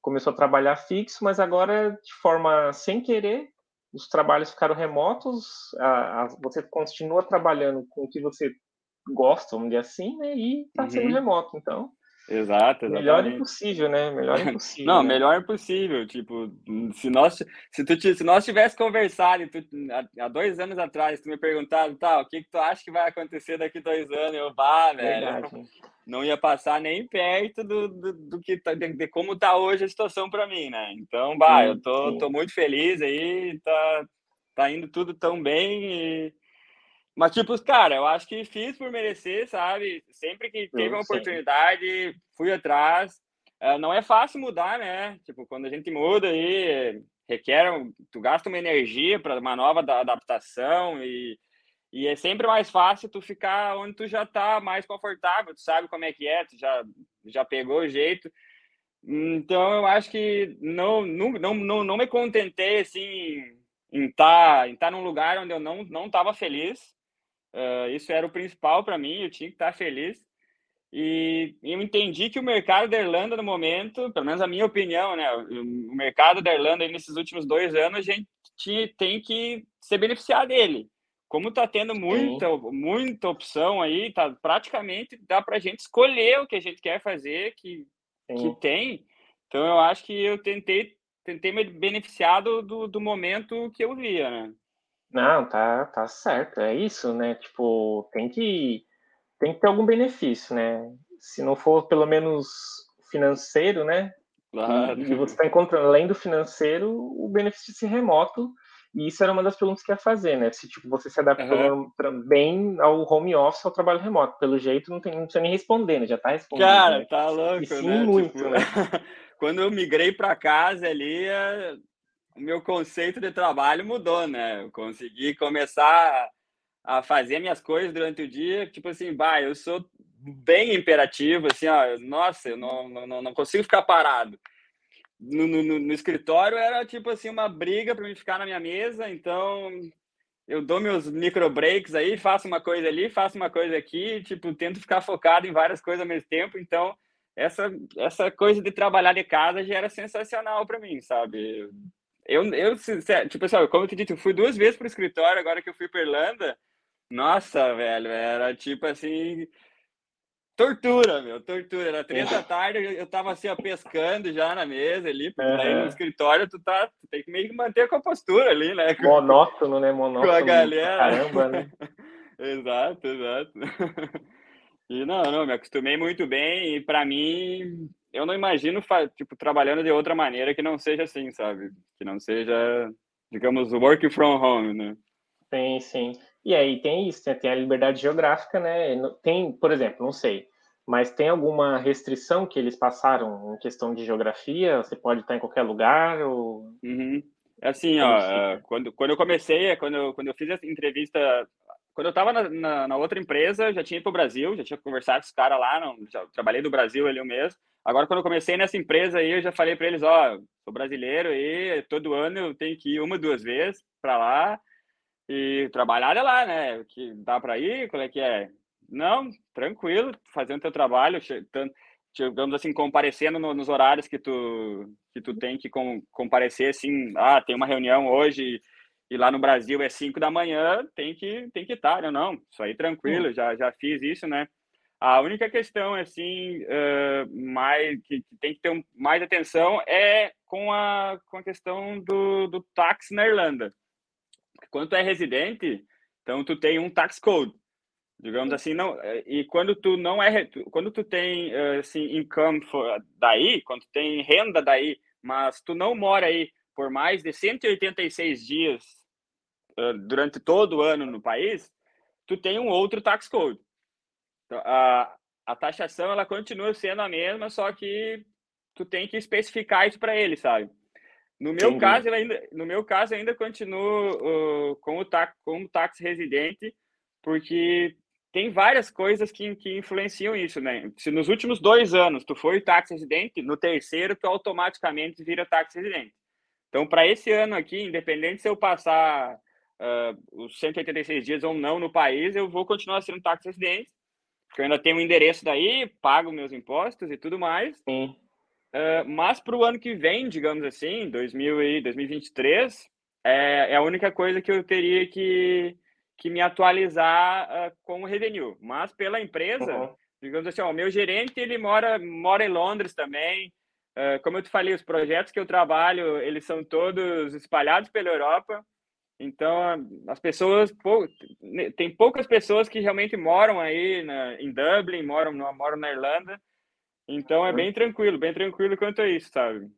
Speaker 1: começou a trabalhar fixo, mas agora, de forma sem querer, os trabalhos ficaram remotos, a, a, você continua trabalhando com o que você gosta, vamos dizer assim, né? E está uhum. sendo remoto, então
Speaker 2: Exato,
Speaker 1: exatamente. Melhor impossível, né? Melhor impossível.
Speaker 2: Não,
Speaker 1: né?
Speaker 2: melhor impossível. Tipo, se nós, se tu, se nós tivesse conversado tu, há, dois anos atrás, tu me perguntado, tá, o que, que tu acha que vai acontecer daqui dois anos? Eu, vá, velho. Não ia passar nem perto do, do, do que tá, de, de, como tá hoje a situação para mim, né? Então, bah, sim, eu tô, tô muito feliz aí, tá, tá indo tudo tão bem e mas, tipo, cara, eu acho que fiz por merecer, sabe? Sempre que teve uma oportunidade, fui atrás. Uh, não é fácil mudar, né? Tipo, quando a gente muda aí, requer, tu gasta uma energia para uma nova adaptação e, e é sempre mais fácil tu ficar onde tu já tá mais confortável, tu sabe como é que é, tu já, já pegou o jeito. Então, eu acho que não, não, não, não, não me contentei, assim, em estar tá, em tá num lugar onde eu não não estava feliz Uh, isso era o principal para mim, eu tinha que estar feliz. E eu entendi que o mercado da Irlanda, no momento, pelo menos a minha opinião, né? O mercado da Irlanda, nesses últimos dois anos, a gente tem que se beneficiar dele. Como está tendo muita, muita opção aí, tá, praticamente dá para a gente escolher o que a gente quer fazer, que, que tem. Então, eu acho que eu tentei, tentei me beneficiar do, do, do momento que eu via, né?
Speaker 1: Não, tá, tá certo. É isso, né? Tipo, tem que, tem que ter algum benefício, né? Se não for pelo menos financeiro, né? Claro. E, você está encontrando, além do financeiro, o benefício de ser remoto. E isso era uma das perguntas que ia fazer, né? Se tipo, você se adaptou uhum. bem ao home office, ao trabalho remoto. Pelo jeito, não, tem, não precisa nem responder, né? Já tá respondendo.
Speaker 2: Cara,
Speaker 1: né?
Speaker 2: tá louco, e sim, né? muito, tipo, né? Quando eu migrei para casa ali, o meu conceito de trabalho mudou, né? Eu consegui começar a fazer minhas coisas durante o dia, tipo assim, bah, eu sou bem imperativo, assim, ó, nossa, eu não, não, não consigo ficar parado. No, no, no escritório era tipo assim uma briga para mim ficar na minha mesa, então eu dou meus micro breaks aí, faço uma coisa ali, faço uma coisa aqui, tipo, tento ficar focado em várias coisas ao mesmo tempo, então essa essa coisa de trabalhar de casa já era sensacional para mim, sabe? Eu, eu tipo assim, como eu te disse, eu fui duas vezes pro escritório agora que eu fui para Irlanda. Nossa, velho, era tipo assim. Tortura, meu, tortura. Era três da tarde, eu tava assim, ó, pescando já na mesa ali, porque uhum. no escritório tu tá, tu tem que meio que manter com a postura ali, né?
Speaker 1: Monótono, né? Monótono.
Speaker 2: Com a galera. Caramba, né? exato, exato. E não, não, me acostumei muito bem e para mim eu não imagino, tipo, trabalhando de outra maneira que não seja assim, sabe? Que não seja, digamos, work from home, né?
Speaker 1: Sim, sim. E aí tem isso, né? tem a liberdade geográfica, né? Tem, por exemplo, não sei, mas tem alguma restrição que eles passaram em questão de geografia? Você pode estar em qualquer lugar? Ou...
Speaker 2: Uhum. É assim, ó, é, quando, quando eu comecei, é quando eu, quando eu fiz essa entrevista quando eu estava na, na, na, outra empresa, já tinha ido para o Brasil, já tinha conversado com os caras lá, não, já trabalhei do Brasil ali mesmo. Agora, quando eu comecei nessa empresa aí, eu já falei para eles, ó, sou brasileiro e todo ano eu tenho que ir uma, duas vezes para lá e trabalhar é lá, né? Que dá para ir, qual é que é? Não, tranquilo, fazendo teu trabalho, digamos assim, comparecendo no, nos horários que tu que tu tem que com, comparecer, assim, ah, tem uma reunião hoje e lá no Brasil é 5 da manhã, tem que tem que estar, tá, não, isso aí tranquilo, hum. já já fiz isso, né? A única questão, assim, uh, mais, que, que, tem que ter um, mais atenção é com a, com a questão do, do táxi na Irlanda. Quando tu é residente, então tu tem um tax code, digamos assim, não, e quando tu não é, quando tu tem, assim, income daí, quando tu tem renda daí, mas tu não mora aí por mais de 186 dias durante todo o ano no país, tu tem um outro tax code. Então, a, a taxação ela continua sendo a mesma, só que tu tem que especificar isso para ele, sabe? No meu Entendi. caso, eu ainda, no meu caso, ainda continuo uh, com o tax, como tax residente, porque tem várias coisas que, que influenciam isso, né? Se nos últimos dois anos tu foi táxi residente, no terceiro tu automaticamente vira táxi residente. Então, para esse ano aqui, independente se eu passar uh, os 186 dias ou não no país, eu vou continuar sendo táxi residente, porque eu ainda tenho um endereço daí, pago meus impostos e tudo mais.
Speaker 1: Sim.
Speaker 2: Uh, mas para o ano que vem, digamos assim, 2000 e 2023, é, é a única coisa que eu teria que que me atualizar uh, com o revenue. Mas pela empresa, uhum. digamos assim, o meu gerente ele mora mora em Londres também. Uh, como eu te falei, os projetos que eu trabalho eles são todos espalhados pela Europa. Então as pessoas tem poucas pessoas que realmente moram aí na, em Dublin, moram moram na Irlanda. Então é uhum. bem tranquilo, bem tranquilo quanto a isso, sabe?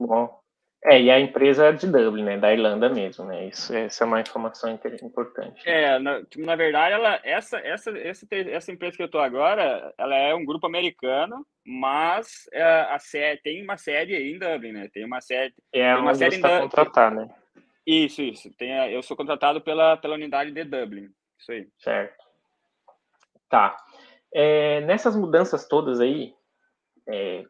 Speaker 1: Bom, é, e a empresa é de Dublin, né, da Irlanda mesmo, né? Isso, essa é uma informação importante.
Speaker 2: É, na, na verdade, ela, essa, essa, essa, essa empresa que eu tô agora, ela é um grupo americano, mas é, a sede, tem uma sede aí em Dublin, né? Tem uma sede.
Speaker 1: É
Speaker 2: tem uma
Speaker 1: sede você está contratado, né?
Speaker 2: Isso, isso. Tem, eu sou contratado pela, pela unidade de Dublin. Isso aí.
Speaker 1: Certo. Tá. É, nessas mudanças todas aí, é,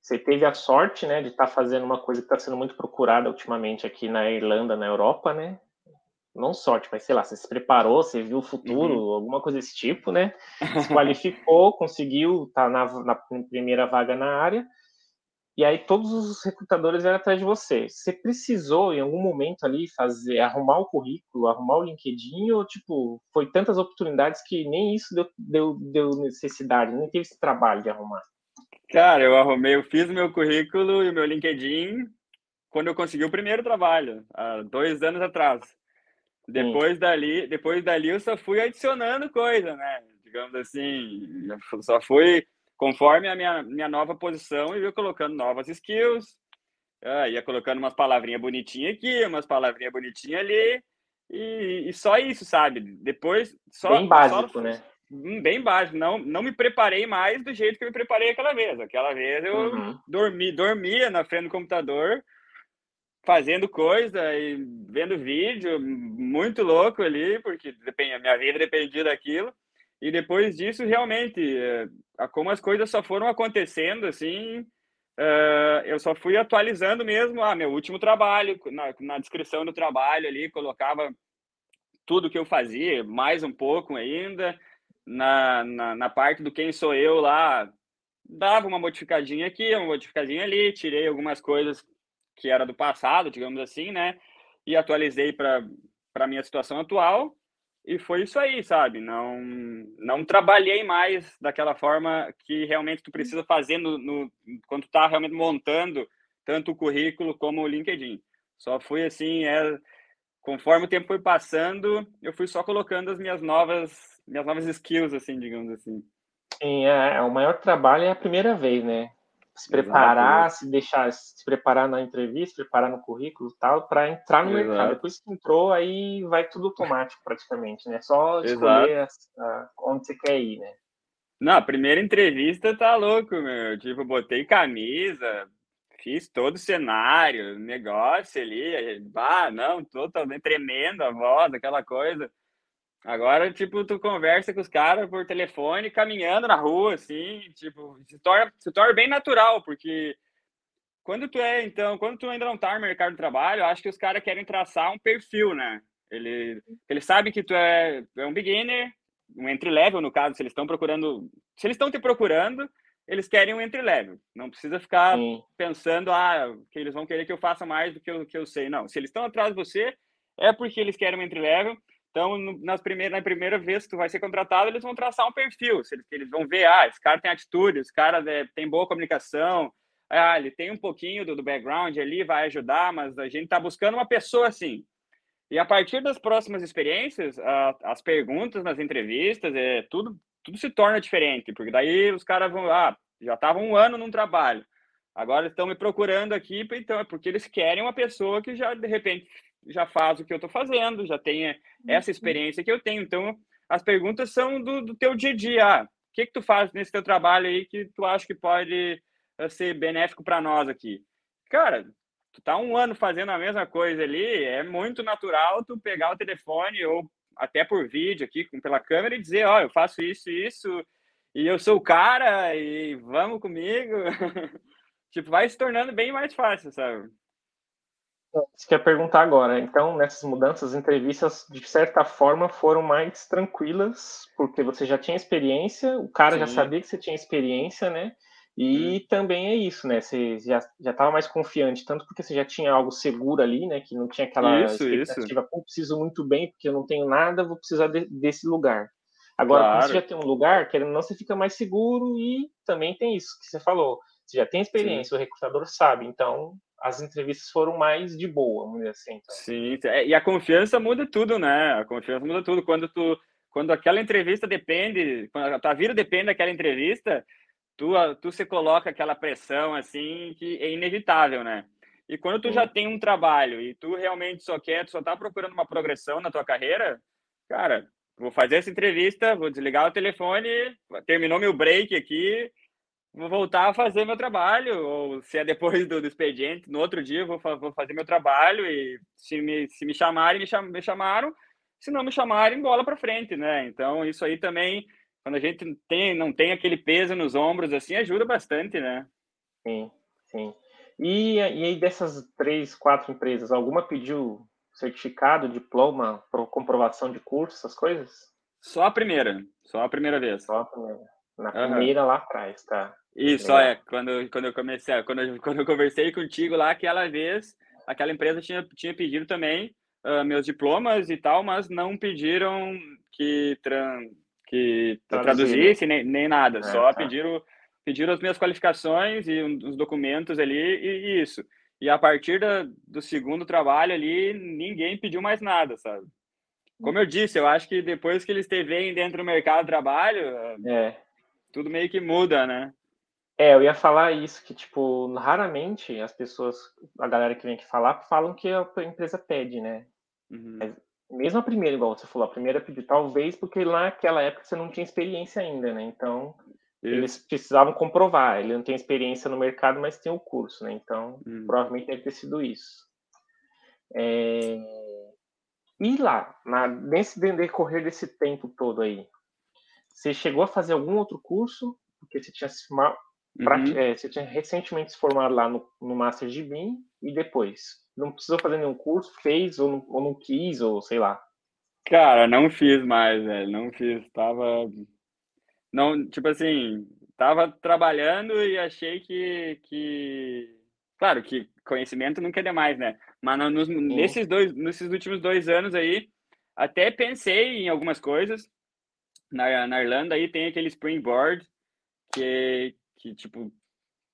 Speaker 1: você teve a sorte, né, de estar tá fazendo uma coisa que está sendo muito procurada ultimamente aqui na Irlanda, na Europa, né? Não sorte, mas sei lá, você se preparou, você viu o futuro, uhum. alguma coisa desse tipo, né? Se qualificou, conseguiu estar tá na, na primeira vaga na área, e aí todos os recrutadores vieram atrás de você. Você precisou, em algum momento ali, fazer, arrumar o currículo, arrumar o LinkedIn, ou tipo, foi tantas oportunidades que nem isso deu, deu, deu necessidade, nem teve esse trabalho de arrumar?
Speaker 2: Cara, eu arrumei, eu fiz meu currículo e o meu LinkedIn quando eu consegui o primeiro trabalho, há dois anos atrás. Depois Sim. dali, depois dali eu só fui adicionando coisa, né? Digamos assim, só fui conforme a minha, minha nova posição e ia colocando novas skills, ah, ia colocando umas palavrinhas bonitinhas aqui, umas palavrinhas bonitinhas ali, e, e, só isso, sabe? Depois só
Speaker 1: bem básico,
Speaker 2: só,
Speaker 1: né?
Speaker 2: Hum, bem básico. Não, não me preparei mais do jeito que eu me preparei aquela vez. Aquela vez eu uhum. dormi, dormia na frente do computador, fazendo coisa e vendo vídeo, muito louco ali, porque a minha vida dependia daquilo. E depois disso, realmente, é, como as coisas só foram acontecendo, assim, uh, eu só fui atualizando mesmo. Ah, meu último trabalho, na, na descrição do trabalho ali, colocava tudo que eu fazia, mais um pouco ainda na, na, na, parte do quem sou eu lá, dava uma modificadinha aqui, uma modificadinha ali, tirei algumas coisas que era do passado, digamos assim, né? E atualizei para a minha situação atual. E foi isso aí, sabe? Não, não trabalhei mais daquela forma que realmente tu precisa fazer no, no quando tu tá realmente montando tanto o currículo como o LinkedIn. Só fui assim, é, conforme o tempo foi passando, eu fui só colocando as minhas novas minhas novas skills, assim, digamos assim.
Speaker 1: Sim, é, é, o maior trabalho é a primeira vez, né? Se preparar, Exato. se deixar, se preparar na entrevista, preparar no currículo tal, para entrar no Exato. mercado. Depois que entrou, aí vai tudo automático praticamente, né? Só escolher a, a, onde você quer ir, né?
Speaker 2: Não, a primeira entrevista tá louco, meu. Tipo, botei camisa, fiz todo o cenário, negócio ali, ah, não, totalmente tremendo a voz, aquela coisa. Agora, tipo, tu conversa com os caras por telefone, caminhando na rua, assim, tipo, se torna, se torna bem natural, porque quando tu é, então, quando tu ainda não tá no mercado de trabalho, acho que os caras querem traçar um perfil, né? Ele, ele sabe que tu é, é um beginner, um entry-level, no caso, se eles estão procurando, se eles estão te procurando, eles querem um entry-level. Não precisa ficar Sim. pensando, ah, que eles vão querer que eu faça mais do que eu, que eu sei. Não, se eles estão atrás de você, é porque eles querem um entry-level então, nas primeiras, na primeira vez que tu vai ser contratado, eles vão traçar um perfil. Eles, eles vão ver, ah, esse cara tem atitude, esse cara é, tem boa comunicação, ah, ele tem um pouquinho do, do background ali, vai ajudar, mas a gente está buscando uma pessoa assim. E a partir das próximas experiências, a, as perguntas nas entrevistas, é, tudo, tudo se torna diferente, porque daí os caras vão, ah, já estavam um ano num trabalho, agora estão me procurando aqui, então é porque eles querem uma pessoa que já, de repente, já faz o que eu estou fazendo, já tem essa uhum. experiência que eu tenho. Então, as perguntas são do, do teu dia a dia. Ah, o que que tu faz nesse teu trabalho aí que tu acha que pode eh, ser benéfico para nós aqui? Cara, tu tá um ano fazendo a mesma coisa ali, é muito natural tu pegar o telefone ou até por vídeo aqui, pela câmera, e dizer, ó, oh, eu faço isso e isso, e eu sou o cara, e vamos comigo. tipo, vai se tornando bem mais fácil, sabe?
Speaker 1: Você quer perguntar agora. Então, nessas mudanças, as entrevistas, de certa forma, foram mais tranquilas, porque você já tinha experiência, o cara Sim. já sabia que você tinha experiência, né? E hum. também é isso, né? Você já estava mais confiante, tanto porque você já tinha algo seguro ali, né? Que não tinha aquela
Speaker 2: isso,
Speaker 1: expectativa, Pô, preciso muito bem, porque eu não tenho nada, vou precisar de, desse lugar. Agora, claro. quando você já tem um lugar, querendo ou não, você fica mais seguro e também tem isso que você falou. Você já tem experiência, Sim. o recrutador sabe, então as entrevistas foram mais de boa, vamos dizer assim. Então.
Speaker 2: Sim, é, e a confiança muda tudo, né? A confiança muda tudo. Quando tu, quando aquela entrevista depende, quando a tua vida depende daquela entrevista, tu, tu se coloca aquela pressão assim que é inevitável, né? E quando tu Sim. já tem um trabalho e tu realmente só quer, tu só tá procurando uma progressão na tua carreira, cara, vou fazer essa entrevista, vou desligar o telefone, terminou meu break aqui, vou voltar a fazer meu trabalho, ou se é depois do, do expediente, no outro dia eu vou, vou fazer meu trabalho e se me, se me chamarem, me, cham, me chamaram, se não me chamarem, bola para frente, né? Então, isso aí também, quando a gente tem, não tem aquele peso nos ombros, assim, ajuda bastante, né?
Speaker 1: Sim, sim. E, e aí, dessas três, quatro empresas, alguma pediu certificado, diploma, comprovação de curso, essas coisas?
Speaker 2: Só a primeira, só a primeira vez.
Speaker 1: Só a primeira. Na primeira uhum. lá atrás, tá?
Speaker 2: Isso, é, quando, quando eu comecei, quando eu, quando eu conversei contigo lá, aquela vez, aquela empresa tinha, tinha pedido também uh, meus diplomas e tal, mas não pediram que, tran, que traduzisse nem, nem nada, é, só tá. pediram, pediram as minhas qualificações e os documentos ali e, e isso. E a partir da, do segundo trabalho ali, ninguém pediu mais nada, sabe? Como eu disse, eu acho que depois que eles te veem dentro do mercado de trabalho, é. tudo meio que muda, né?
Speaker 1: É, eu ia falar isso, que, tipo, raramente as pessoas, a galera que vem aqui falar, falam que a empresa pede, né? Uhum. Mas mesmo a primeira, igual você falou, a primeira pediu, talvez porque lá naquela época você não tinha experiência ainda, né? Então, isso. eles precisavam comprovar. Ele não tem experiência no mercado, mas tem o curso, né? Então, uhum. provavelmente deve ter sido isso. É... E lá, na, nesse decorrer desse tempo todo aí, você chegou a fazer algum outro curso? Porque você tinha se Uhum. É, você tinha recentemente se formado lá no, no Master de BIM e depois? Não precisou fazer nenhum curso? Fez ou não, ou não quis, ou sei lá?
Speaker 2: Cara, não fiz mais, velho. Não fiz. Tava. Não, tipo assim, tava trabalhando e achei que. que... Claro que conhecimento nunca é demais, né? Mas nos, nesses, dois, nesses últimos dois anos aí, até pensei em algumas coisas. Na, na Irlanda aí tem aquele Springboard, que, que, tipo,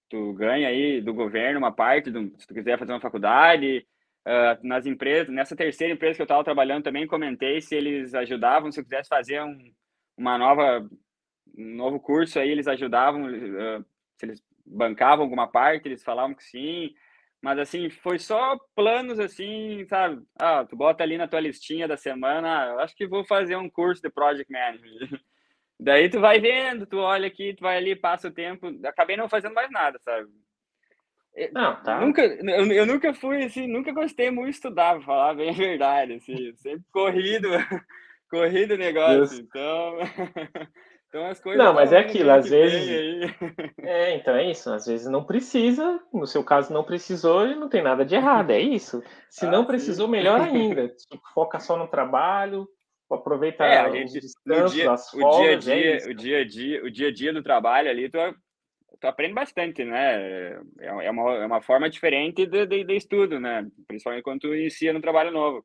Speaker 2: tu ganha aí do governo uma parte, do, se tu quiser fazer uma faculdade, uh, nas empresas, nessa terceira empresa que eu estava trabalhando também comentei se eles ajudavam, se eu quisesse fazer um, uma nova, um novo curso aí, eles ajudavam, uh, se eles bancavam alguma parte, eles falavam que sim, mas assim, foi só planos assim, sabe? Ah, tu bota ali na tua listinha da semana, ah, acho que vou fazer um curso de Project Management. Daí tu vai vendo, tu olha aqui, tu vai ali, passa o tempo. Acabei não fazendo mais nada, sabe?
Speaker 1: Não, tá.
Speaker 2: Nunca, eu, eu nunca fui assim, nunca gostei muito de estudar, pra falar bem a verdade, assim, sempre corrido, corrido o negócio, então, então as coisas.
Speaker 1: Não, mas é aquilo, às vezes. É, então é isso, às vezes não precisa, no seu caso não precisou e não tem nada de errado, é isso. Se ah, não precisou, sim. melhor ainda, foca só no trabalho, aproveitar é, a gente, dia, as folgas,
Speaker 2: o dia a dia, é o dia a dia, o dia a dia do trabalho ali, tu, tu aprende bastante, né? É, é uma, é uma forma diferente de, de, de estudo, né? Principalmente quando tu inicia no trabalho novo.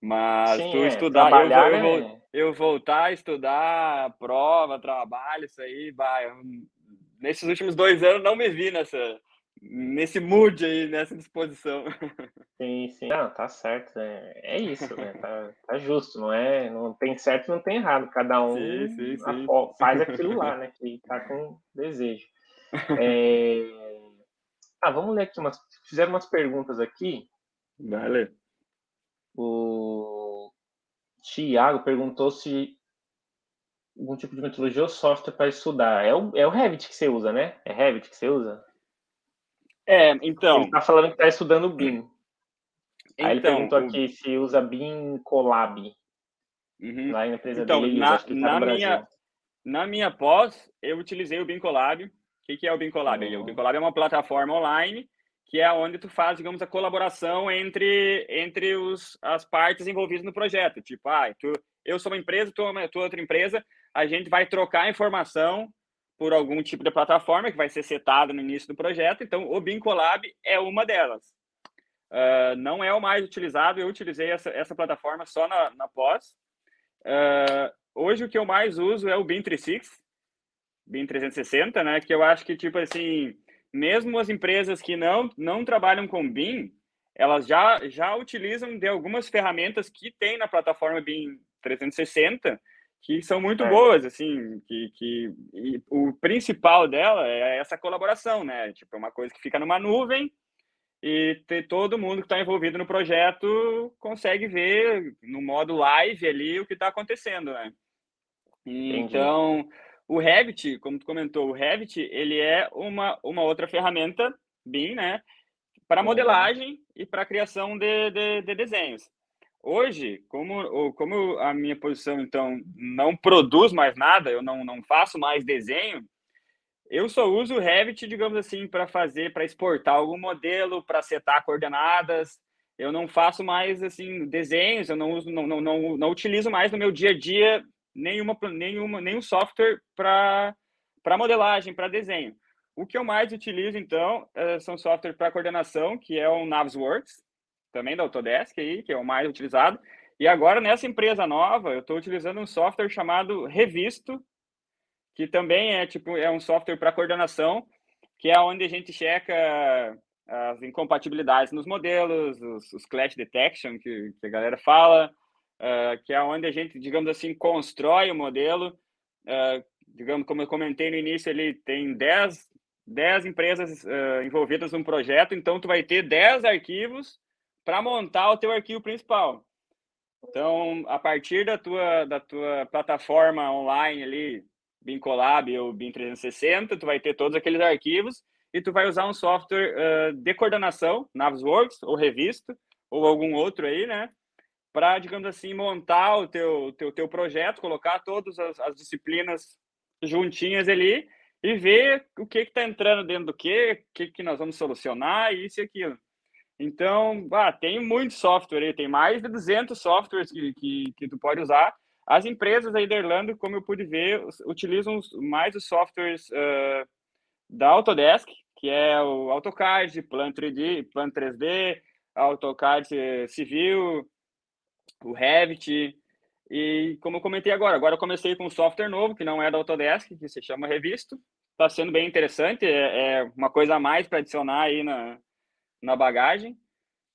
Speaker 2: Mas Sim, tu é, estudar, eu, eu, eu, eu, voltar a estudar, prova, trabalho, isso aí, vai. Nesses últimos dois anos não me vi nessa, nesse mood aí, nessa disposição.
Speaker 1: Sim, sim. Não, tá certo. É, é isso, né? Tá, tá, justo, não é? Não tem certo não tem errado. Cada um sim, sim, sim. faz aquilo lá, né? Que tá com desejo. É... Ah, vamos ler aqui umas. Fizeram umas perguntas aqui.
Speaker 2: Vale.
Speaker 1: O Tiago perguntou se algum tipo de metodologia ou software para estudar. É o, é o Revit que você usa, né? É Revit que você usa?
Speaker 2: É, então.
Speaker 1: Ele tá falando que tá estudando BIM. Aí então, ele perguntou aqui se usa BIM Colab. uhum. lá na empresa
Speaker 2: então,
Speaker 1: dele,
Speaker 2: na, tá na minha, na minha pós, eu utilizei o Bincolab. O que, que é o Bincolab? Uhum. O Bincolab é uma plataforma online que é onde tu faz, digamos, a colaboração entre, entre os, as partes envolvidas no projeto. Tipo, ah, tu, eu sou uma empresa, tu, é tu é outra empresa, a gente vai trocar informação por algum tipo de plataforma que vai ser setada no início do projeto. Então, o Bincolab é uma delas. Uh, não é o mais utilizado, eu utilizei essa, essa plataforma só na, na pós. Uh, hoje, o que eu mais uso é o BIM 360, BIM 360, né? Que eu acho que, tipo assim, mesmo as empresas que não, não trabalham com BIM, elas já, já utilizam de algumas ferramentas que tem na plataforma BIM 360, que são muito é. boas, assim, que, que o principal dela é essa colaboração, né? Tipo, é uma coisa que fica numa nuvem e ter todo mundo que está envolvido no projeto consegue ver no modo live ali o que está acontecendo, né? Então, o Revit, como tu comentou, o Revit, ele é uma, uma outra ferramenta BIM, né? Para modelagem e para criação de, de, de, desenhos. Hoje, como, como a minha posição, então, não produz mais nada, eu não, não faço mais desenho, eu só uso o Revit, digamos assim, para fazer, para exportar algum modelo, para setar coordenadas. Eu não faço mais, assim, desenhos, eu não uso, não, não, não, não utilizo mais no meu dia a dia nenhuma, nenhuma, nenhum software para modelagem, para desenho. O que eu mais utilizo, então, é, são softwares para coordenação, que é o Navisworks, também da Autodesk, aí, que é o mais utilizado. E agora, nessa empresa nova, eu estou utilizando um software chamado Revisto, que também é tipo é um software para coordenação, que é onde a gente checa as incompatibilidades nos modelos, os, os clash detection que, que a galera fala, uh, que é onde a gente, digamos assim, constrói o modelo. Uh, digamos, como eu comentei no início, ele tem 10, 10 empresas uh, envolvidas no projeto, então tu vai ter 10 arquivos para montar o teu arquivo principal. Então, a partir da tua, da tua plataforma online ali, BIM Collab ou BIM 360, tu vai ter todos aqueles arquivos e tu vai usar um software uh, de coordenação, Navisworks ou Revisto, ou algum outro aí, né? para, digamos assim, montar o teu, teu, teu projeto, colocar todas as, as disciplinas juntinhas ali e ver o que está entrando dentro do que, o que, que nós vamos solucionar, isso e aquilo. Então, ah, tem muito software aí, tem mais de 200 softwares que, que, que tu pode usar. As empresas aí da Irlanda, como eu pude ver, utilizam mais os softwares uh, da Autodesk, que é o AutoCAD, Plan 3D, Plan 3D, AutoCAD Civil, o Revit. E como eu comentei agora, agora eu comecei com um software novo, que não é da Autodesk, que se chama Revisto. Está sendo bem interessante, é, é uma coisa a mais para adicionar aí na, na bagagem.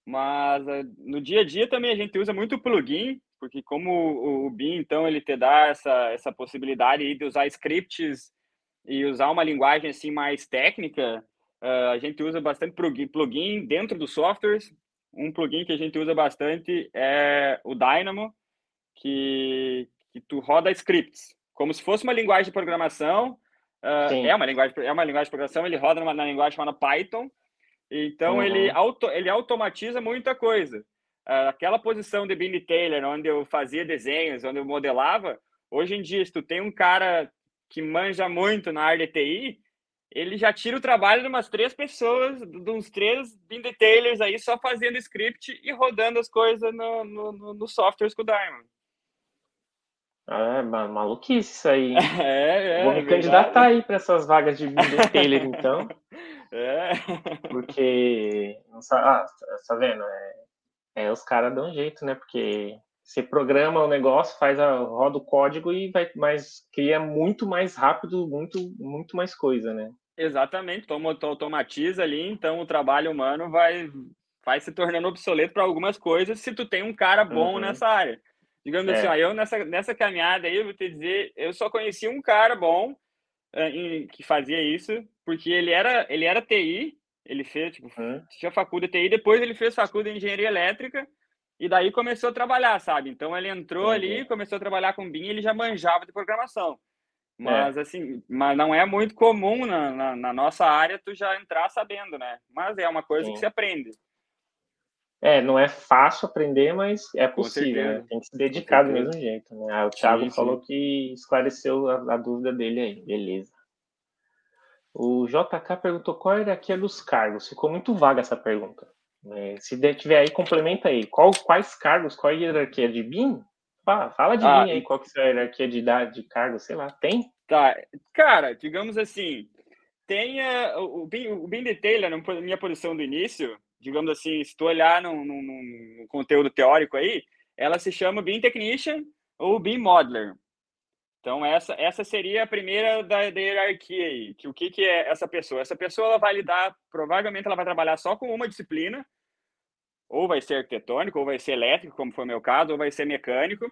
Speaker 2: Mas eh, no dia a dia também a gente usa muito plugin, porque como o, o BIM, então, ele te dá essa, essa possibilidade de usar scripts e usar uma linguagem assim mais técnica, uh, a gente usa bastante plugin dentro dos softwares um plugin que a gente usa bastante é o Dynamo, que, que tu roda scripts, como se fosse uma linguagem de programação. Uh, é uma linguagem é uma linguagem de programação, ele roda numa, na linguagem chamada Python. Então uhum. ele auto, ele automatiza muita coisa. Uh, aquela posição de Billy Taylor, onde eu fazia desenhos, onde eu modelava, hoje em dia, se tu tem um cara que manja muito na área de TI, ele já tira o trabalho de umas três pessoas, de uns três bin detailers aí, só fazendo script e rodando as coisas no, no, no, softwares com o Diamond.
Speaker 1: É, maluquice isso aí.
Speaker 2: É, é,
Speaker 1: Vou me verdade. candidatar aí para essas vagas de bin detailer, então.
Speaker 2: É.
Speaker 1: Porque, ah, tá vendo? É, é os caras dão um jeito, né? Porque você programa o negócio, faz a roda o código e vai, mas cria muito mais rápido, muito muito mais coisa, né?
Speaker 2: Exatamente, toma, automatiza ali, então o trabalho humano vai vai se tornando obsoleto para algumas coisas se tu tem um cara bom uhum. nessa área. Digamos assim, é. assim, ó, eu nessa, nessa caminhada aí, eu vou te dizer, eu só conheci um cara bom em, que fazia isso, porque ele era, ele era TI, ele fez, tipo, uhum. tinha faculdade de TI, depois ele fez faculdade de engenharia elétrica, e daí começou a trabalhar, sabe? Então ele entrou ali, começou a trabalhar com BIM, ele já manjava de programação. Mas é. assim, mas não é muito comum na, na, na, nossa área tu já entrar sabendo, né? Mas é uma coisa que se aprende.
Speaker 1: É, não é fácil aprender, mas é possível, né? Tem que se dedicar do mesmo jeito, né? Ah, o Thiago sim, falou sim. que esclareceu a, a, dúvida dele aí, beleza. O JK perguntou qual é a hierarquia dos cargos. Ficou muito vaga essa pergunta. É, se tiver aí, complementa aí. Qual, quais cargos, qual a hierarquia de BIM? Fala, fala de ah, BIM aí, qual que é a hierarquia de idade, de cargo, sei lá, tem?
Speaker 2: Tá, cara, digamos assim, tem uh, o, BIM, o BIM Detailer, na minha posição do início, digamos assim, se tu olhar num, num, num conteúdo teórico aí, ela se chama BIM Technician ou BIM Modeler. Então, essa, essa seria a primeira da, da hierarquia aí. Que, o que, que é essa pessoa? Essa pessoa ela vai lidar, provavelmente ela vai trabalhar só com uma disciplina, ou vai ser arquitetônico, ou vai ser elétrico, como foi o meu caso, ou vai ser mecânico.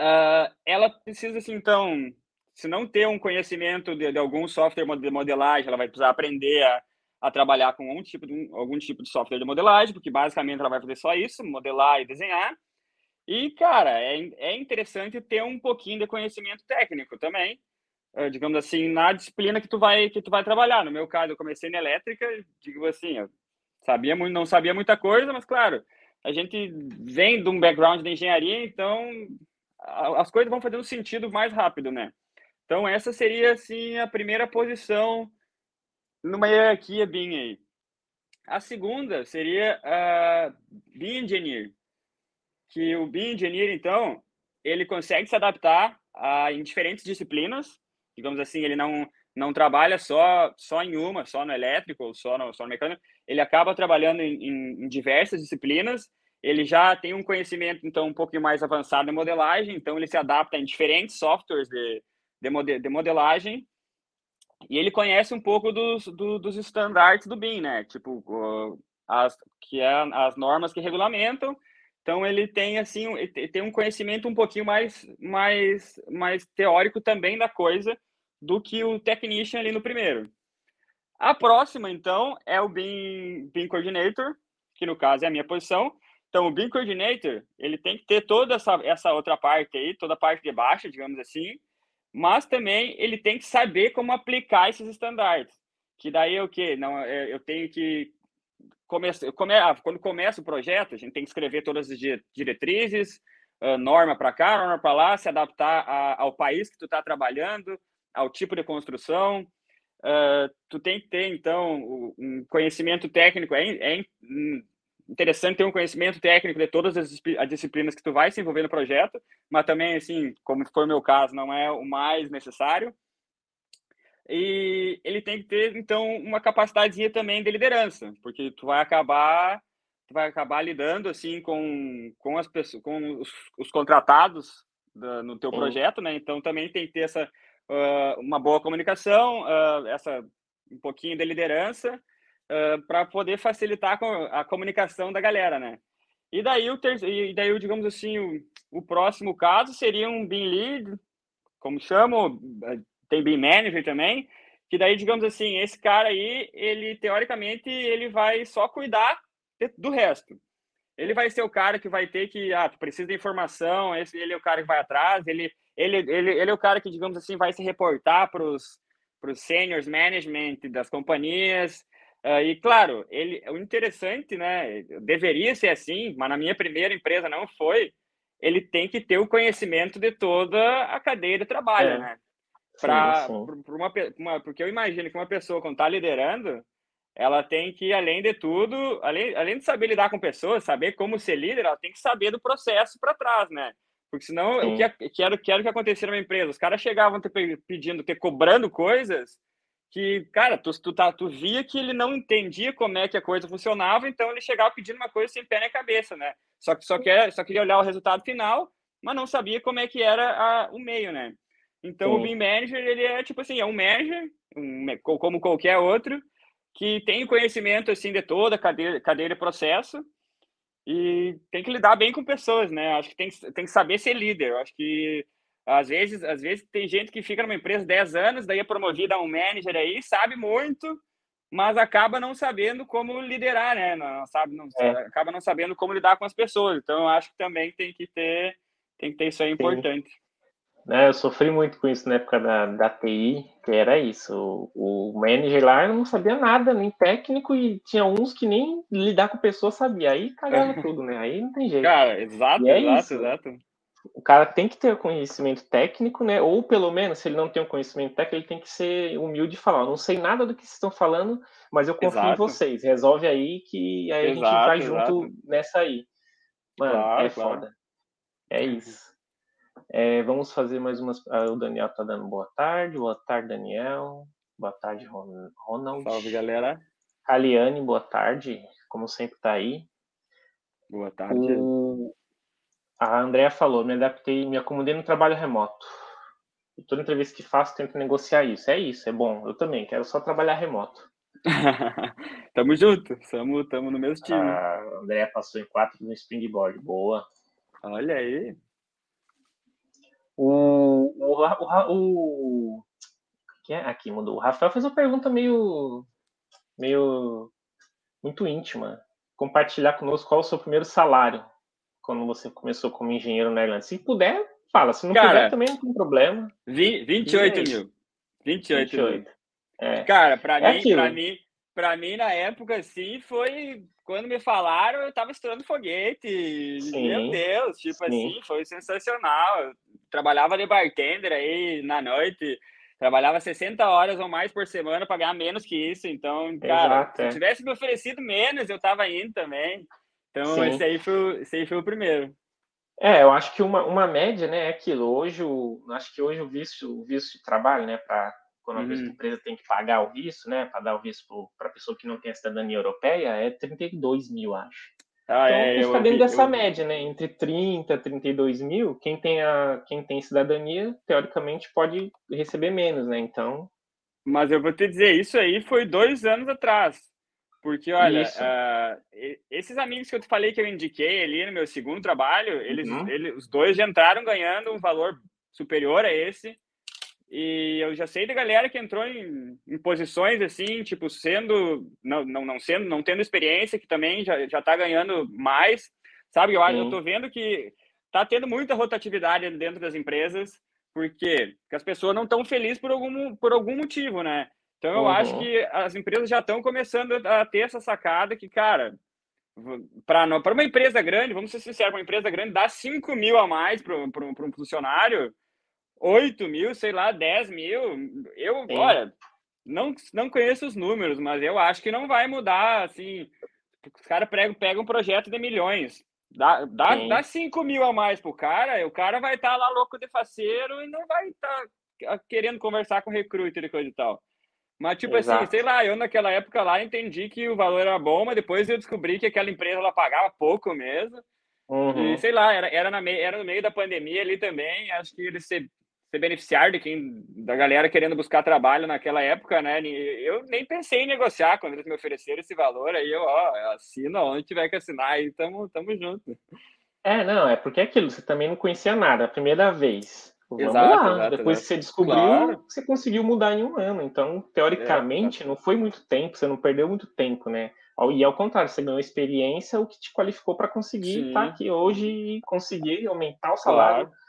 Speaker 2: Uh, ela precisa, assim, então, se não ter um conhecimento de, de, algum software de modelagem, ela vai precisar aprender a, a trabalhar com algum tipo, de, algum tipo de software de modelagem, porque basicamente ela vai fazer só isso, modelar e desenhar. E, cara, é, é interessante ter um pouquinho de conhecimento técnico também, uh, digamos assim, na disciplina que tu vai que tu vai trabalhar. No meu caso, eu comecei na elétrica, digo assim, eu sabia muito, não sabia muita coisa, mas claro, a gente vem de um background de engenharia, então as coisas vão fazendo sentido mais rápido, né? Então essa seria assim a primeira posição numa hierarquia BIM aí. A segunda seria a BIM Engineer, que o BIM Engineer, então, ele consegue se adaptar a, em diferentes disciplinas, digamos assim, ele não, não trabalha só, só em uma, só no elétrico ou só no, só no mecânico, ele acaba trabalhando em, em, em diversas disciplinas, ele já tem um conhecimento, então, um pouquinho mais avançado em modelagem, então ele se adapta em diferentes softwares de, de, de modelagem, e ele conhece um pouco dos, do, dos standards do BIM, né? Tipo, as, que é as normas que regulamentam. Então ele tem assim, tem um conhecimento um pouquinho mais, mais, mais teórico também da coisa do que o technician ali no primeiro. A próxima, então, é o BIM, BIM Coordinator, que no caso é a minha posição. Então, o BIM Coordinator, ele tem que ter toda essa, essa outra parte aí, toda a parte de baixo, digamos assim, mas também ele tem que saber como aplicar esses estándares. Que daí é o quê? Não, é, eu tenho que começar, come, ah, quando começa o projeto, a gente tem que escrever todas as diretrizes, uh, norma para cá, norma para lá, se adaptar a, ao país que tu está trabalhando, ao tipo de construção. Uh, tu tem que ter então um conhecimento técnico. É, é interessante ter um conhecimento técnico de todas as, disciplinas que tu vai se envolver no projeto, mas também, assim, como foi o meu caso, não é o mais necessário. E ele tem que ter, então, uma capacidadezinha também de liderança, porque tu vai acabar tu vai acabar lidando, assim, com, com, as pessoas, com os, os contratados da, no teu projeto, né? Então, também tem que ter essa, uh, uma boa comunicação, uh, essa um pouquinho de liderança, uh, para poder facilitar a comunicação da galera, né? E daí, o ter... e daí digamos assim, o, o próximo caso seria um BIM Lead, como chamo, tem BIM Manager também, que daí, digamos assim, esse cara aí, ele, teoricamente, ele vai só cuidar do resto. Ele vai ser o cara que vai ter que, ah, tu precisa de informação, esse, ele é o cara que vai atrás, ele, ele, ele, ele é o cara que, digamos assim, vai se reportar para os seniors management das companhias, Uh, e claro, ele, o interessante, né? Deveria ser assim, mas na minha primeira empresa não foi. Ele tem que ter o conhecimento de toda a cadeia de trabalho, é. né? Pra, uma, uma, porque eu imagino que uma pessoa, quando está liderando, ela tem que, além de tudo, além, além de saber lidar com pessoas, saber como ser líder, ela tem que saber do processo para trás, né? Porque senão, Sim. o que, quero, quero que aconteça numa empresa, os caras chegavam te pedindo, te cobrando coisas que, cara, tu, tu, tá, tu via que ele não entendia como é que a coisa funcionava, então ele chegava pedindo uma coisa sem pé na cabeça, né? Só que só, quer, só queria olhar o resultado final, mas não sabia como é que era a, o meio, né? Então o BIM Manager, ele é tipo assim, é um manager, um, como qualquer outro, que tem conhecimento assim de toda a cadeia, cadeia de processo e tem que lidar bem com pessoas, né? Acho que tem, tem que saber ser líder. Acho que às vezes, às vezes tem gente que fica numa empresa 10 anos, daí é promovida a um manager aí, sabe muito, mas acaba não sabendo como liderar, né? Não sabe, não, é. acaba não sabendo como lidar com as pessoas. Então, eu acho que também tem que ter, tem que ter isso aí importante.
Speaker 1: né, eu sofri muito com isso na época da, da TI, que era isso. O, o manager lá não sabia nada, nem técnico, e tinha uns que nem lidar com pessoas sabia. Aí cagava tudo, né? Aí não tem jeito.
Speaker 2: Cara, exato, é exato, isso. exato.
Speaker 1: O cara tem que ter conhecimento técnico, né? Ou pelo menos, se ele não tem um conhecimento técnico, ele tem que ser humilde e falar: não sei nada do que vocês estão falando, mas eu confio exato. em vocês. Resolve aí que aí exato, a gente vai junto nessa aí. Mano, claro, é claro. foda. É isso. É, vamos fazer mais umas. Ah, o Daniel tá dando boa tarde. Boa tarde, Daniel. Boa tarde, Ronald.
Speaker 2: Salve, galera.
Speaker 1: Aliane, boa tarde. Como sempre tá aí.
Speaker 2: Boa tarde. O...
Speaker 1: A Andrea falou: me adaptei, me acomodei no trabalho remoto. E toda entrevista que faço, tento negociar isso. É isso, é bom. Eu também quero só trabalhar remoto.
Speaker 2: tamo junto, tamo, tamo no mesmo time. A
Speaker 1: Andrea passou em quatro no Springboard. Boa.
Speaker 2: Olha aí.
Speaker 1: O, o, o, o que é? Aqui mudou. O Rafael fez uma pergunta meio, meio muito íntima. Compartilhar conosco qual o seu primeiro salário quando você começou como engenheiro na Irlanda. Se puder, fala. Se não Cara, puder, também não tem problema.
Speaker 2: 20, 28 é mil. 28, 28. mil. É. Cara, para é mim, para mim, para mim na época assim foi quando me falaram, eu tava estourando foguete. Sim, Meu Deus, tipo sim. assim, foi sensacional. Eu trabalhava de bartender aí na noite, trabalhava 60 horas ou mais por semana para ganhar menos que isso. Então, cara, Exato, se é. tivesse me oferecido menos, eu tava indo também. Então, esse aí, foi, esse aí foi o primeiro.
Speaker 1: É, eu acho que uma, uma média, né, é aquilo. Hoje, o, acho que hoje o visto, o visto de trabalho, né, para quando a uhum. empresa tem que pagar o visto, né, para dar o visto para a pessoa que não tem a cidadania europeia, é 32 mil, acho. Ah, então, é, fica dentro dessa eu... média, né? Entre 30 e 32 mil, quem tem, a, quem tem cidadania, teoricamente, pode receber menos, né? Então.
Speaker 2: Mas eu vou te dizer, isso aí foi dois anos atrás. Porque, olha, uh, esses amigos que eu te falei que eu indiquei ali no meu segundo trabalho, eles, uhum. eles, os dois já entraram ganhando um valor superior a esse. E eu já sei da galera que entrou em, em posições assim, tipo, sendo, não, não, não sendo, não tendo experiência, que também já, já tá ganhando mais, sabe? Eu, eu tô vendo que tá tendo muita rotatividade dentro das empresas, porque, porque as pessoas não estão felizes por algum, por algum motivo, né? Então eu uhum. acho que as empresas já estão começando a ter essa sacada que, cara, para uma empresa grande, vamos ser sinceros, uma empresa grande dá 5 mil a mais para um funcionário, 8 mil, sei lá, 10 mil. Eu, Sim. olha, não, não conheço os números, mas eu acho que não vai mudar, assim. Os caras pegam, pegam um projeto de milhões. Dá, dá, dá 5 mil a mais pro cara, o cara vai estar tá lá louco de faceiro e não vai estar tá querendo conversar com recruiter e coisa e tal. Mas, tipo assim, Exato. assim, sei lá, eu naquela época lá entendi que o valor era bom, mas depois eu descobri que aquela empresa ela pagava pouco mesmo. Uhum. E sei lá, era, era, na era no meio da pandemia ali também. Acho que eles se, ser beneficiário de quem da galera querendo buscar trabalho naquela época, né? Eu nem pensei em negociar quando eles me ofereceram esse valor, aí eu, ó, assino onde tiver que assinar, aí tamo, tamo junto.
Speaker 1: É, não, é porque é aquilo, você também não conhecia nada, a primeira vez. Vamos exato, lá, exato, depois exato. que você descobriu, claro. você conseguiu mudar em um ano. Então, teoricamente, é, não foi muito tempo, você não perdeu muito tempo, né? E ao contrário, você ganhou experiência, o que te qualificou para conseguir estar aqui hoje e conseguir aumentar o salário. Claro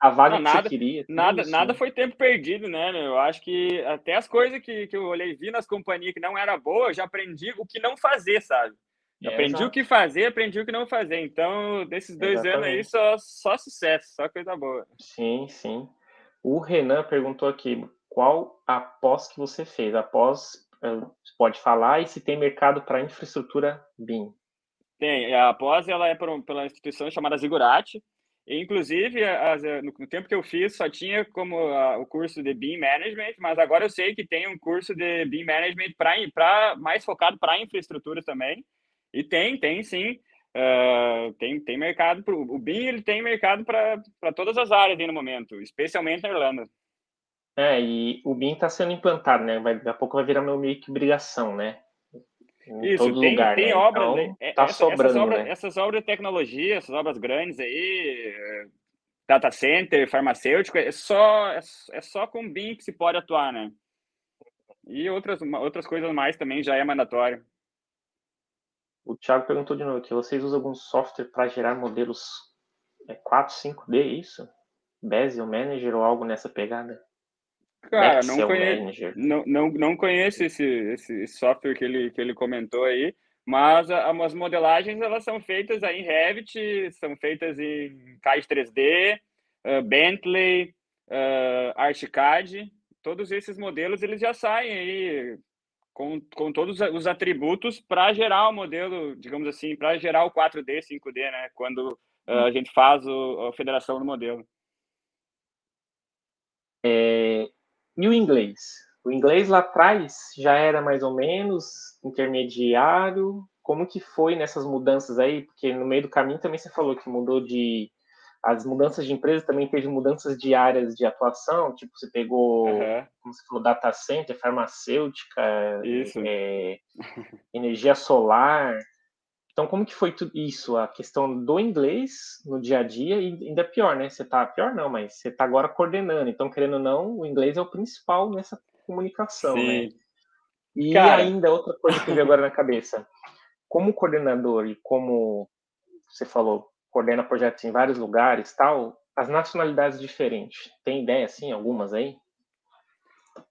Speaker 1: a vaga não, que nada, você queria.
Speaker 2: Nada, isso, nada né? foi tempo perdido, né? Eu acho que até as coisas que, que eu olhei vi nas companhias que não era boa, eu já aprendi o que não fazer, sabe? É, aprendi o que fazer, aprendi o que não fazer. Então, desses dois Exatamente. anos aí, só, só sucesso, só coisa boa.
Speaker 1: Sim, sim. O Renan perguntou aqui, qual a pós que você fez? A pós, eh, pode falar, e se tem mercado para infraestrutura BIM?
Speaker 2: Tem. A pós, ela é por, pela instituição chamada Zigurati, Inclusive, as, eh, no tempo que eu fiz, só tinha como uh, o curso de BIM Management, mas agora eu sei que tem um curso de BIM Management para mais focado para infraestrutura também. E tem, tem sim. Uh, tem, tem mercado. Pro, o BIM ele tem mercado para todas as áreas aí no momento, especialmente na Irlanda.
Speaker 1: É, e o BIM está sendo implantado, né? Vai, daqui a pouco vai virar meio que obrigação, né?
Speaker 2: em Isso, todo tem, lugar, tem né? obras, então, é, tá essa, sobrando, essas, obras, né? essas obras de tecnologia, essas obras grandes aí, data center, farmacêutico, é só, é, é só com BIM que se pode atuar, né? E outras, outras coisas mais também já é mandatório.
Speaker 1: O Thiago perguntou de novo aqui, vocês usam algum software para gerar modelos 4, é, 5D, isso? Bezier Manager ou algo nessa pegada?
Speaker 2: Cara, não, conhe... não, não, não conheço esse, esse software que ele, que ele comentou aí, mas as modelagens elas são feitas aí em Revit, são feitas em CAD 3D, uh, Bentley, uh, ArchiCAD, todos esses modelos eles já saem aí com, com todos os atributos para gerar o modelo, digamos assim, para gerar o 4D, 5D, né? Quando uh, a gente faz o, a federação do modelo.
Speaker 1: É, e o inglês? O inglês lá atrás já era mais ou menos intermediário. Como que foi nessas mudanças aí? Porque no meio do caminho também você falou que mudou de as mudanças de empresa também teve mudanças de áreas de atuação, tipo, você pegou, uhum. como você falou, data center, farmacêutica, é, energia solar. Então, como que foi tudo isso? A questão do inglês no dia a dia, e ainda pior, né? Você tá, pior não, mas você tá agora coordenando. Então, querendo ou não, o inglês é o principal nessa comunicação, né? Sim. né? E Cara... ainda outra coisa que veio agora na cabeça. Como coordenador e como você falou, coordena projetos em vários lugares, tal, as nacionalidades diferentes. Tem ideia, assim, algumas aí?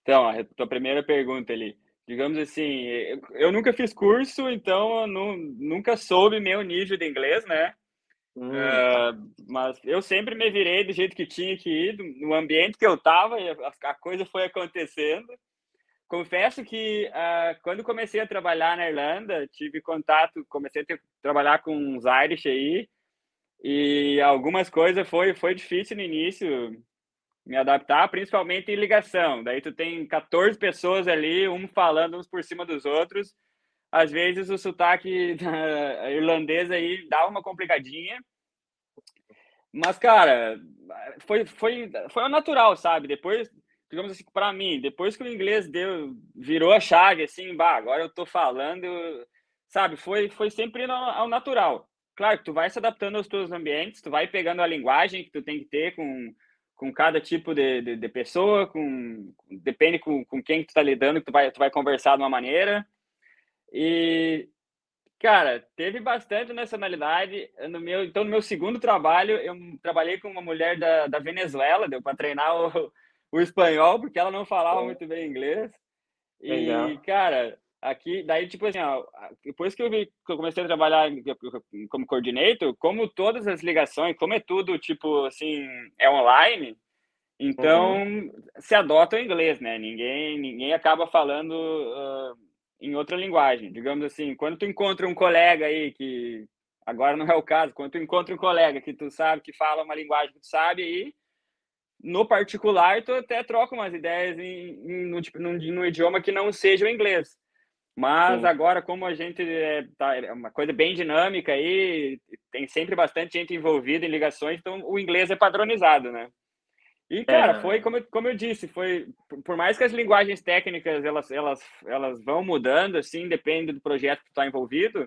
Speaker 2: Então, a tua primeira pergunta ali. Digamos assim, eu nunca fiz curso, então eu não, nunca soube meu nível de inglês, né? Hum. Uh, mas eu sempre me virei do jeito que tinha que ir, no ambiente que eu estava, a, a coisa foi acontecendo. Confesso que uh, quando comecei a trabalhar na Irlanda, tive contato, comecei a ter, trabalhar com uns Irish aí, e algumas coisas foi, foi difícil no início me adaptar, principalmente em ligação. Daí tu tem 14 pessoas ali, um falando uns por cima dos outros. Às vezes o sotaque irlandês aí dá uma complicadinha. Mas, cara, foi, foi, foi natural, sabe? Depois, digamos assim, para mim, depois que o inglês deu, virou a chave, assim, bah, agora eu tô falando, sabe? Foi, foi sempre ao natural claro que tu vai se adaptando aos teus ambientes, tu vai pegando a linguagem que tu tem que ter com, com cada tipo de, de, de pessoa, com, depende com, com quem tu tá lidando, que tu vai, tu vai conversar de uma maneira. E, cara, teve bastante nacionalidade. No meu, então, no meu segundo trabalho, eu trabalhei com uma mulher da, da Venezuela, deu para treinar o, o espanhol, porque ela não falava muito bem inglês. E, Legal. cara, aqui, daí, tipo assim, ó, depois que eu, vi, que eu comecei a trabalhar como coordinator, como todas as ligações, como é tudo, tipo, assim, é online, então uhum. se adota o inglês, né? Ninguém, ninguém acaba falando uh, em outra linguagem. Digamos assim, quando tu encontra um colega aí que agora não é o caso, quando tu encontra um colega que tu sabe que fala uma linguagem que tu sabe aí, no particular, tu até troca umas ideias em, em, no, tipo, num, num idioma que não seja o inglês. Mas Sim. agora, como a gente é, tá, é uma coisa bem dinâmica aí, tem sempre bastante gente envolvida em ligações, então o inglês é padronizado, né? E, cara, é. foi como, como eu disse, foi por mais que as linguagens técnicas elas, elas, elas vão mudando, assim, depende do projeto que tu tá envolvido.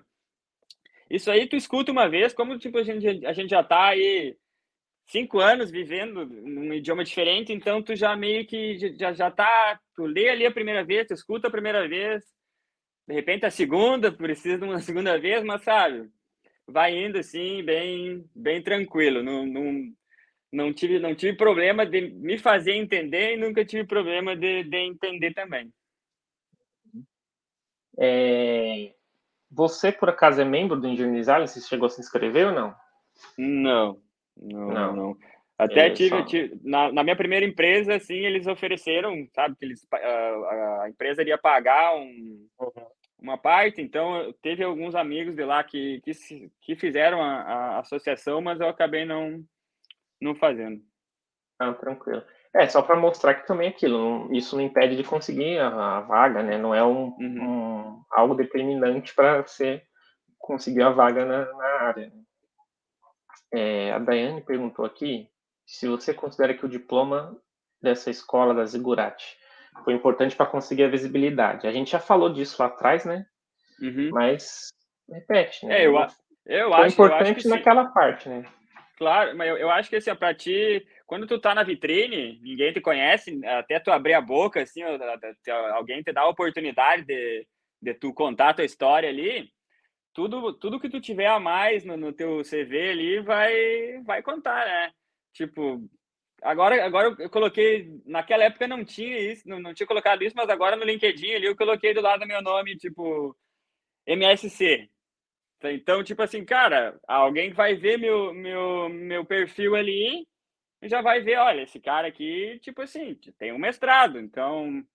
Speaker 2: Isso aí tu escuta uma vez, como tipo a gente, a gente já tá aí cinco anos vivendo num idioma diferente, então tu já meio que já, já tá, tu lê ali a primeira vez, tu escuta a primeira vez, de repente a segunda precisa de uma segunda vez, mas sabe, vai indo assim, bem, bem tranquilo. Não, não, não, tive, não tive problema de me fazer entender e nunca tive problema de, de entender também.
Speaker 1: É... Você, por acaso, é membro do Island? Você chegou a se inscrever ou não?
Speaker 2: Não, não, não. não. Até tive, só... tive na, na, minha primeira empresa, assim, eles ofereceram, sabe, que eles, a, a empresa iria pagar um, uhum. uma parte, então teve alguns amigos de lá que, que, que fizeram a, a, associação, mas eu acabei não, não fazendo.
Speaker 1: Ah, tranquilo. É, só para mostrar que também é aquilo, isso não impede de conseguir a, a vaga, né? Não é um, uhum. um algo determinante para você conseguir a vaga na, na área. Né? É, a Daiane perguntou aqui se você considera que o diploma dessa escola da Zigurati foi importante para conseguir a visibilidade. A gente já falou disso lá atrás, né? Uhum. Mas repete, né?
Speaker 2: É, eu, eu
Speaker 1: foi
Speaker 2: acho
Speaker 1: importante
Speaker 2: eu
Speaker 1: acho naquela sim. parte, né?
Speaker 2: Claro, mas eu, eu acho que assim, para ti, quando tu tá na vitrine, ninguém te conhece, até tu abrir a boca, assim, alguém te dá a oportunidade de, de tu contar a tua história ali, tudo, tudo que tu tiver a mais no, no teu CV ali vai, vai contar, né? Tipo, agora, agora eu coloquei, naquela época não tinha isso, não, não tinha colocado isso, mas agora no LinkedIn ali eu coloquei do lado do meu nome, tipo, MSC. Então, tipo assim, cara, alguém vai ver meu, meu, meu perfil ali e já vai ver, olha, esse cara aqui, tipo assim, tem um mestrado, então,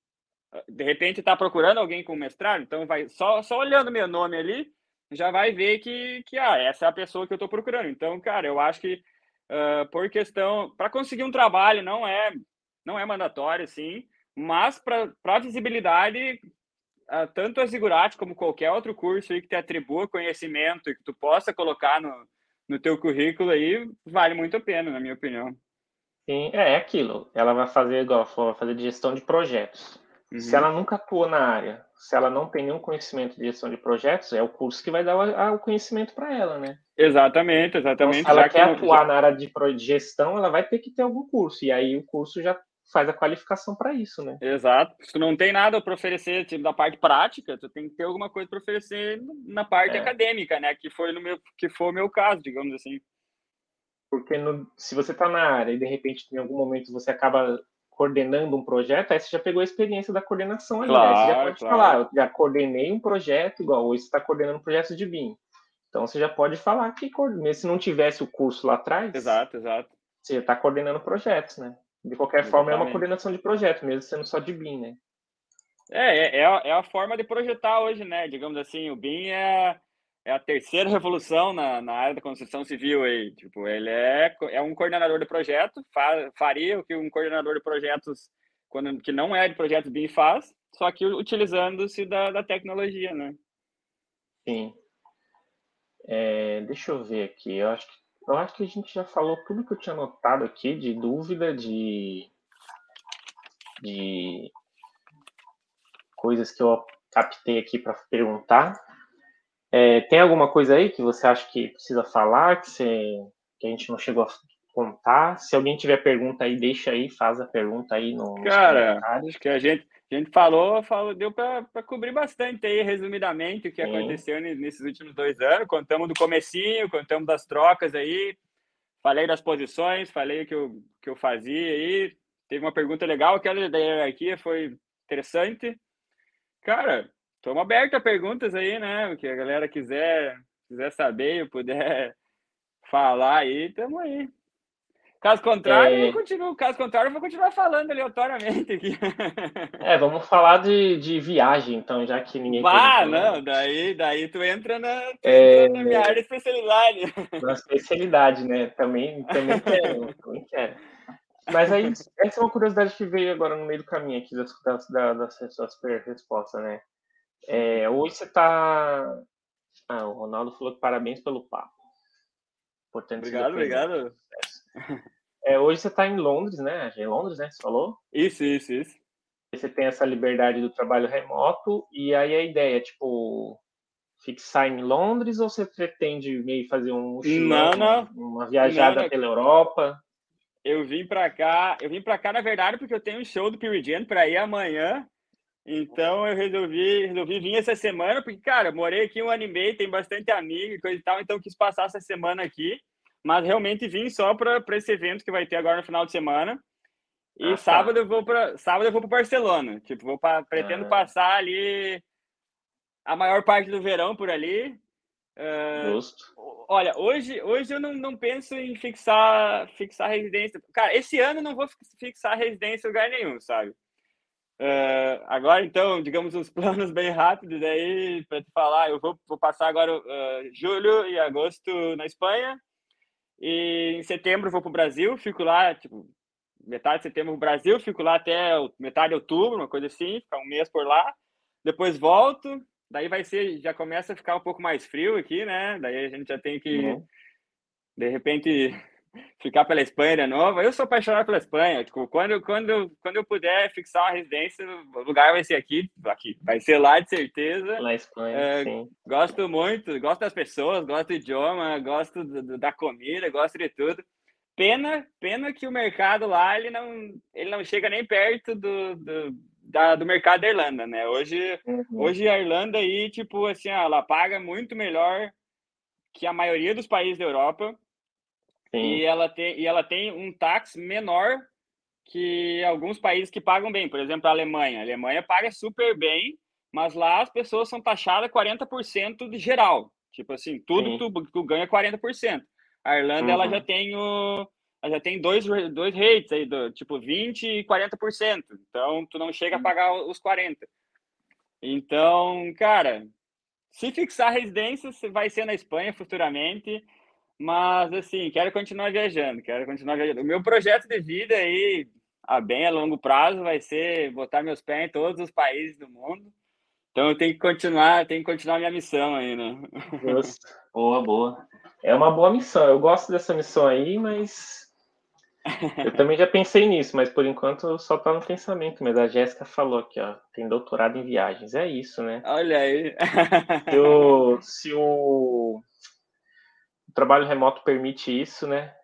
Speaker 2: de repente tá procurando alguém com mestrado, então vai só, só olhando meu nome ali, já vai ver que, que ah, essa é a pessoa que eu tô procurando. Então, cara, eu acho que uh, por questão, para conseguir um trabalho não é, não é mandatório, sim, mas para visibilidade, uh, tanto a Zigurati como qualquer outro curso aí que te atribua conhecimento e que tu possa colocar no, no teu currículo aí, vale muito a pena, na minha opinião.
Speaker 1: Sim, é, é aquilo. Ela vai fazer igual, vai fazer de gestão de projetos. Uhum. Se ela nunca atua na área, se ela não tem nenhum conhecimento de gestão de projetos, é o curso que vai dar o, o conhecimento para ela, né?
Speaker 2: Exatamente, exatamente.
Speaker 1: Então, se ela quer atuar na área de gestão, ela vai ter que ter algum curso. E aí o curso já faz a qualificação para isso, né?
Speaker 2: Exato. Se tu não tem nada para oferecer tipo, da parte prática, tu tem que ter alguma coisa para oferecer na parte é. acadêmica, né? Que foi no meu, que foi o meu caso, digamos assim.
Speaker 1: Porque no, se você está na área e de repente em algum momento você acaba coordenando um projeto, aí você já pegou a experiência da coordenação ali, claro, né? Você já pode claro. falar, eu já coordenei um projeto, igual hoje você está coordenando projetos de BIM. Então você já pode falar que se não tivesse o curso lá atrás,
Speaker 2: exato, exato.
Speaker 1: você já está coordenando projetos, né? De qualquer Exatamente. forma, é uma coordenação de projeto, mesmo sendo só de BIM, né?
Speaker 2: É, é, é, a, é a forma de projetar hoje, né? Digamos assim, o BIM é, é a terceira revolução na, na área da construção civil aí. Tipo, ele é, é um coordenador de projeto, fa, faria o que um coordenador de projetos quando, que não é de projetos BIM faz, só que utilizando-se da, da tecnologia, né?
Speaker 1: Sim. É, deixa eu ver aqui. Eu acho, que, eu acho que a gente já falou tudo que eu tinha notado aqui de dúvida, de, de coisas que eu captei aqui para perguntar. É, tem alguma coisa aí que você acha que precisa falar, que, você, que a gente não chegou a contar? Se alguém tiver pergunta aí, deixa aí, faz a pergunta aí no.
Speaker 2: Cara, acho que a gente, a gente falou, falou deu para cobrir bastante aí, resumidamente, o que Sim. aconteceu nesses últimos dois anos. Contamos do comecinho, contamos das trocas aí, falei das posições, falei o que eu, que eu fazia aí. Teve uma pergunta legal, aquela da hierarquia foi interessante. Cara, estamos abertos a perguntas aí, né? O que a galera quiser, quiser saber, eu puder falar aí, estamos aí. Caso contrário, é... eu continuo. Caso contrário, eu vou continuar falando aleatoriamente aqui.
Speaker 1: É, vamos falar de, de viagem, então, já que ninguém.
Speaker 2: Ah, não, daí, daí tu entra na, tu é... entra na minha área de especialidade.
Speaker 1: Na especialidade, né? Também, também quero, também quero. Mas aí, essa é uma curiosidade que veio agora no meio do caminho aqui das, das, das suas respostas, né? É, hoje você está. Ah, o Ronaldo falou que parabéns pelo papo.
Speaker 2: Portanto, obrigado, obrigado.
Speaker 1: É, hoje você está em Londres, né? Em Londres, né? Você falou?
Speaker 2: Isso, isso, isso.
Speaker 1: Você tem essa liberdade do trabalho remoto e aí a ideia, tipo, fixar em Londres ou você pretende meio fazer um
Speaker 2: não, não.
Speaker 1: uma viajada não, pela Europa?
Speaker 2: Eu vim para cá, eu vim para cá na verdade porque eu tenho um show do Piridian para ir amanhã. Então eu resolvi, resolvi vir essa semana porque cara, morei aqui um ano e meio, tem bastante amigo e coisa e tal, então quis passar essa semana aqui mas realmente vim só para esse evento que vai ter agora no final de semana. E ah, sábado tá. eu vou para sábado eu vou para Barcelona. Tipo, vou pra, pretendo ah. passar ali a maior parte do verão por ali.
Speaker 1: Uh, Justo.
Speaker 2: Olha, hoje, hoje eu não, não penso em fixar fixar residência. Cara, esse ano eu não vou fixar residência em lugar nenhum, sabe? Uh, agora, então, digamos, uns planos bem rápidos aí para te falar. Eu vou, vou passar agora uh, julho e agosto na Espanha. E em setembro vou para o Brasil, fico lá, tipo, metade de setembro no Brasil, fico lá até metade de outubro, uma coisa assim, ficar um mês por lá. Depois volto, daí vai ser, já começa a ficar um pouco mais frio aqui, né? Daí a gente já tem que, uhum. de repente, ficar pela Espanha de novo. Eu sou apaixonado pela Espanha. Tipo, quando, quando, quando eu puder fixar uma residência, o lugar vai ser aqui, aqui. Vai ser lá, de certeza.
Speaker 1: Na Espanha, é, sim.
Speaker 2: Gosto muito, gosto das pessoas, gosto do idioma, gosto do, da comida, gosto de tudo. Pena, pena que o mercado lá, ele não, ele não chega nem perto do, do, da, do mercado da Irlanda, né? Hoje, uhum. hoje a Irlanda aí, tipo, assim, ela paga muito melhor que a maioria dos países da Europa e ela tem e ela tem um táxi menor que alguns países que pagam bem, por exemplo, a Alemanha. A Alemanha paga super bem, mas lá as pessoas são taxadas 40% de geral. Tipo assim, tudo que tu, tu ganha 40%. A Irlanda uhum. ela já tem o ela já tem dois, dois rates aí, do, tipo 20% e 40%. Então, tu não chega a pagar os 40%. Então, cara, se fixar residência, vai ser na Espanha futuramente. Mas, assim, quero continuar viajando, quero continuar viajando. O meu projeto de vida aí, a bem a longo prazo, vai ser botar meus pés em todos os países do mundo. Então, eu tenho que continuar, tenho que continuar minha missão aí, né?
Speaker 1: Justo. Boa, boa. É uma boa missão. Eu gosto dessa missão aí, mas eu também já pensei nisso, mas por enquanto só tá no pensamento. Mas a Jéssica falou aqui, ó, tem doutorado em viagens. É isso, né?
Speaker 2: Olha aí.
Speaker 1: Se o, se o o trabalho remoto permite isso, né?